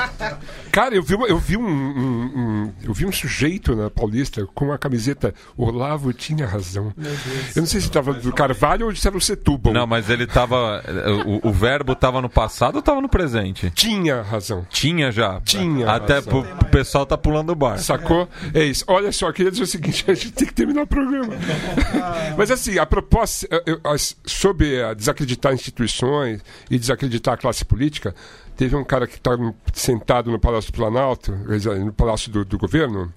Cara, eu vi, eu vi um, um, um, eu vi um sujeito na Paulista com a camiseta Olavo tinha razão. Eu não sei se estava do Carvalho ou se era o Setúbal. Não, mas ele estava o, o, verbo estava no passado ou estava no presente? Tinha razão. Tinha já. Tinha. Até razão. o pessoal tá pulando o bar. Sacou? É isso. Olha só, queria dizer o seguinte, a gente tem que terminar o programa. mas assim, a proposta sobre desacreditar instituições e desacreditar a classe política, Teve um cara que estava tá sentado no Palácio do Planalto, no Palácio do, do Governo,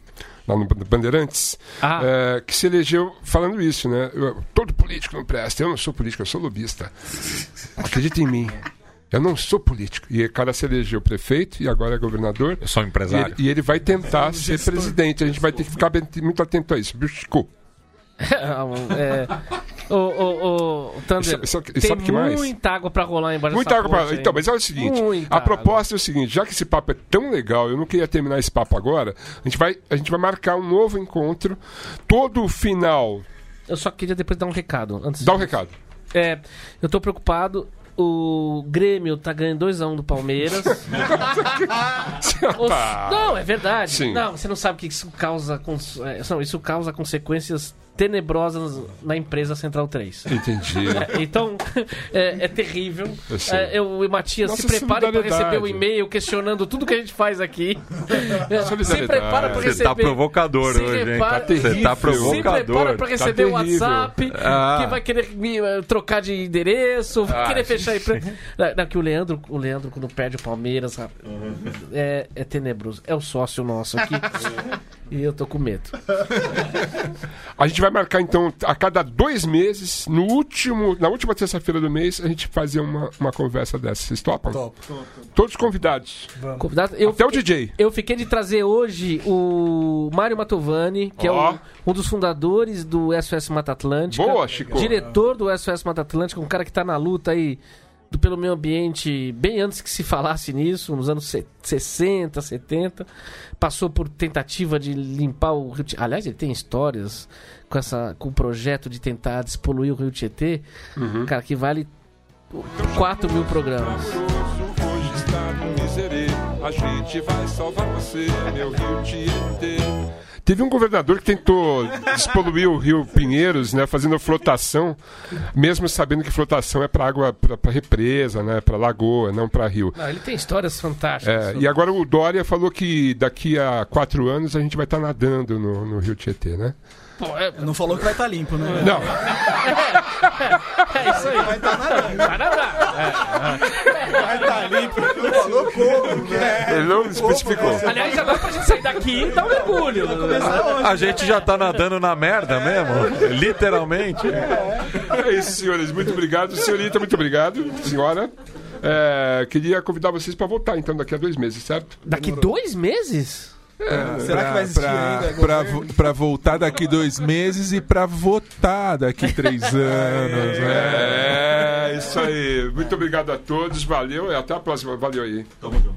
lá no Bandeirantes, ah. é, que se elegeu falando isso, né? Todo político não presta, eu não sou político, eu sou lobista. Acredita em mim. Eu não sou político. E o cara se elegeu prefeito e agora é governador. Eu sou empresário. E ele, e ele vai tentar ser presidente. A gente vai ter que ficar bem, muito atento a isso. Chico. É, Thunder, Isso- isso- tem sabe o que mais? muita água pra rolar embaixo Muita água pra... Então, mas olha o seguinte: Muita a proposta é o seguinte: já que esse papo é tão legal, eu não queria terminar esse papo agora. A gente vai, a gente vai marcar um novo encontro. Todo final. Eu só queria depois dar um recado. Antes Dá um recado. É, eu tô preocupado. O Grêmio tá ganhando 2x1 do Palmeiras. Os-. Não, é verdade. Sim. Não, você não sabe que isso causa. cons- é, não, isso causa consequências tenebrosas na empresa Central 3. Entendi. É, então, é, é terrível. Eu. É, eu e o Matias Nossa se prepare para receber o e-mail questionando tudo que a gente faz aqui. Se prepara para Você receber. tá provocador se hoje, Tá terrível. Você tá Se prepara provocador. para receber o Tá. WhatsApp, Ah. que vai querer me, eh, trocar de endereço, vai Ah, querer fechar a empresa. Não, não, que o Leandro, o Leandro, quando perde o Palmeiras, rapaz, é, é tenebroso. É o sócio nosso aqui. E eu tô com medo. A gente vai marcar, então, a cada dois meses, no último, na última terça-feira do mês, a gente fazer uma, uma conversa dessa. Vocês topam? Top. Todos convidados. Convidado, eu Até o fiquei- DJ. Eu fiquei de trazer hoje o Mário Matovani, que Ó. é o- um dos fundadores do SOS Mata Atlântica. Boa, Chico. Diretor do SOS Mata Atlântica, um cara que tá na luta aí pelo meio ambiente bem antes que se falasse nisso, nos anos se- 60, 70. Passou por tentativa de limpar o Rio Tietê. Aliás, ele tem histórias com, essa, com o projeto de tentar despoluir o Rio Tietê. Uhum. Cara, que vale 4 mil programas. Hoje está no miserê, a gente vai salvar você, meu Rio Tietê. Teve um governador que tentou despoluir o rio Pinheiros, né, fazendo flotação, mesmo sabendo que flotação é para água, para represa, né, para lagoa, não para rio. Não, ele tem histórias fantásticas. É, e agora o Dória falou que daqui a quatro anos a gente vai estar nadando no, no Rio Tietê, né? Pô, é, Não falou que vai estar limpo, né? Não, é isso aí. Vai nadar. Vai estar limpo. Não falou como, que é. ele não especificou. Aliás, já dá pra gente sair daqui e dar um mergulho. A gente já tá nadando na merda mesmo? Literalmente. É isso, senhores. Muito obrigado. Senhorita, muito obrigado. Senhora. É, queria convidar vocês para voltar, então, daqui a dois meses, certo? Daqui dois meses? Será que vai existir pra, ainda? pra, vo- pra voltar daqui dois meses e pra votar daqui três anos, né? É, isso aí. Muito obrigado a todos. Valeu e até a próxima. Valeu aí. Tamo junto.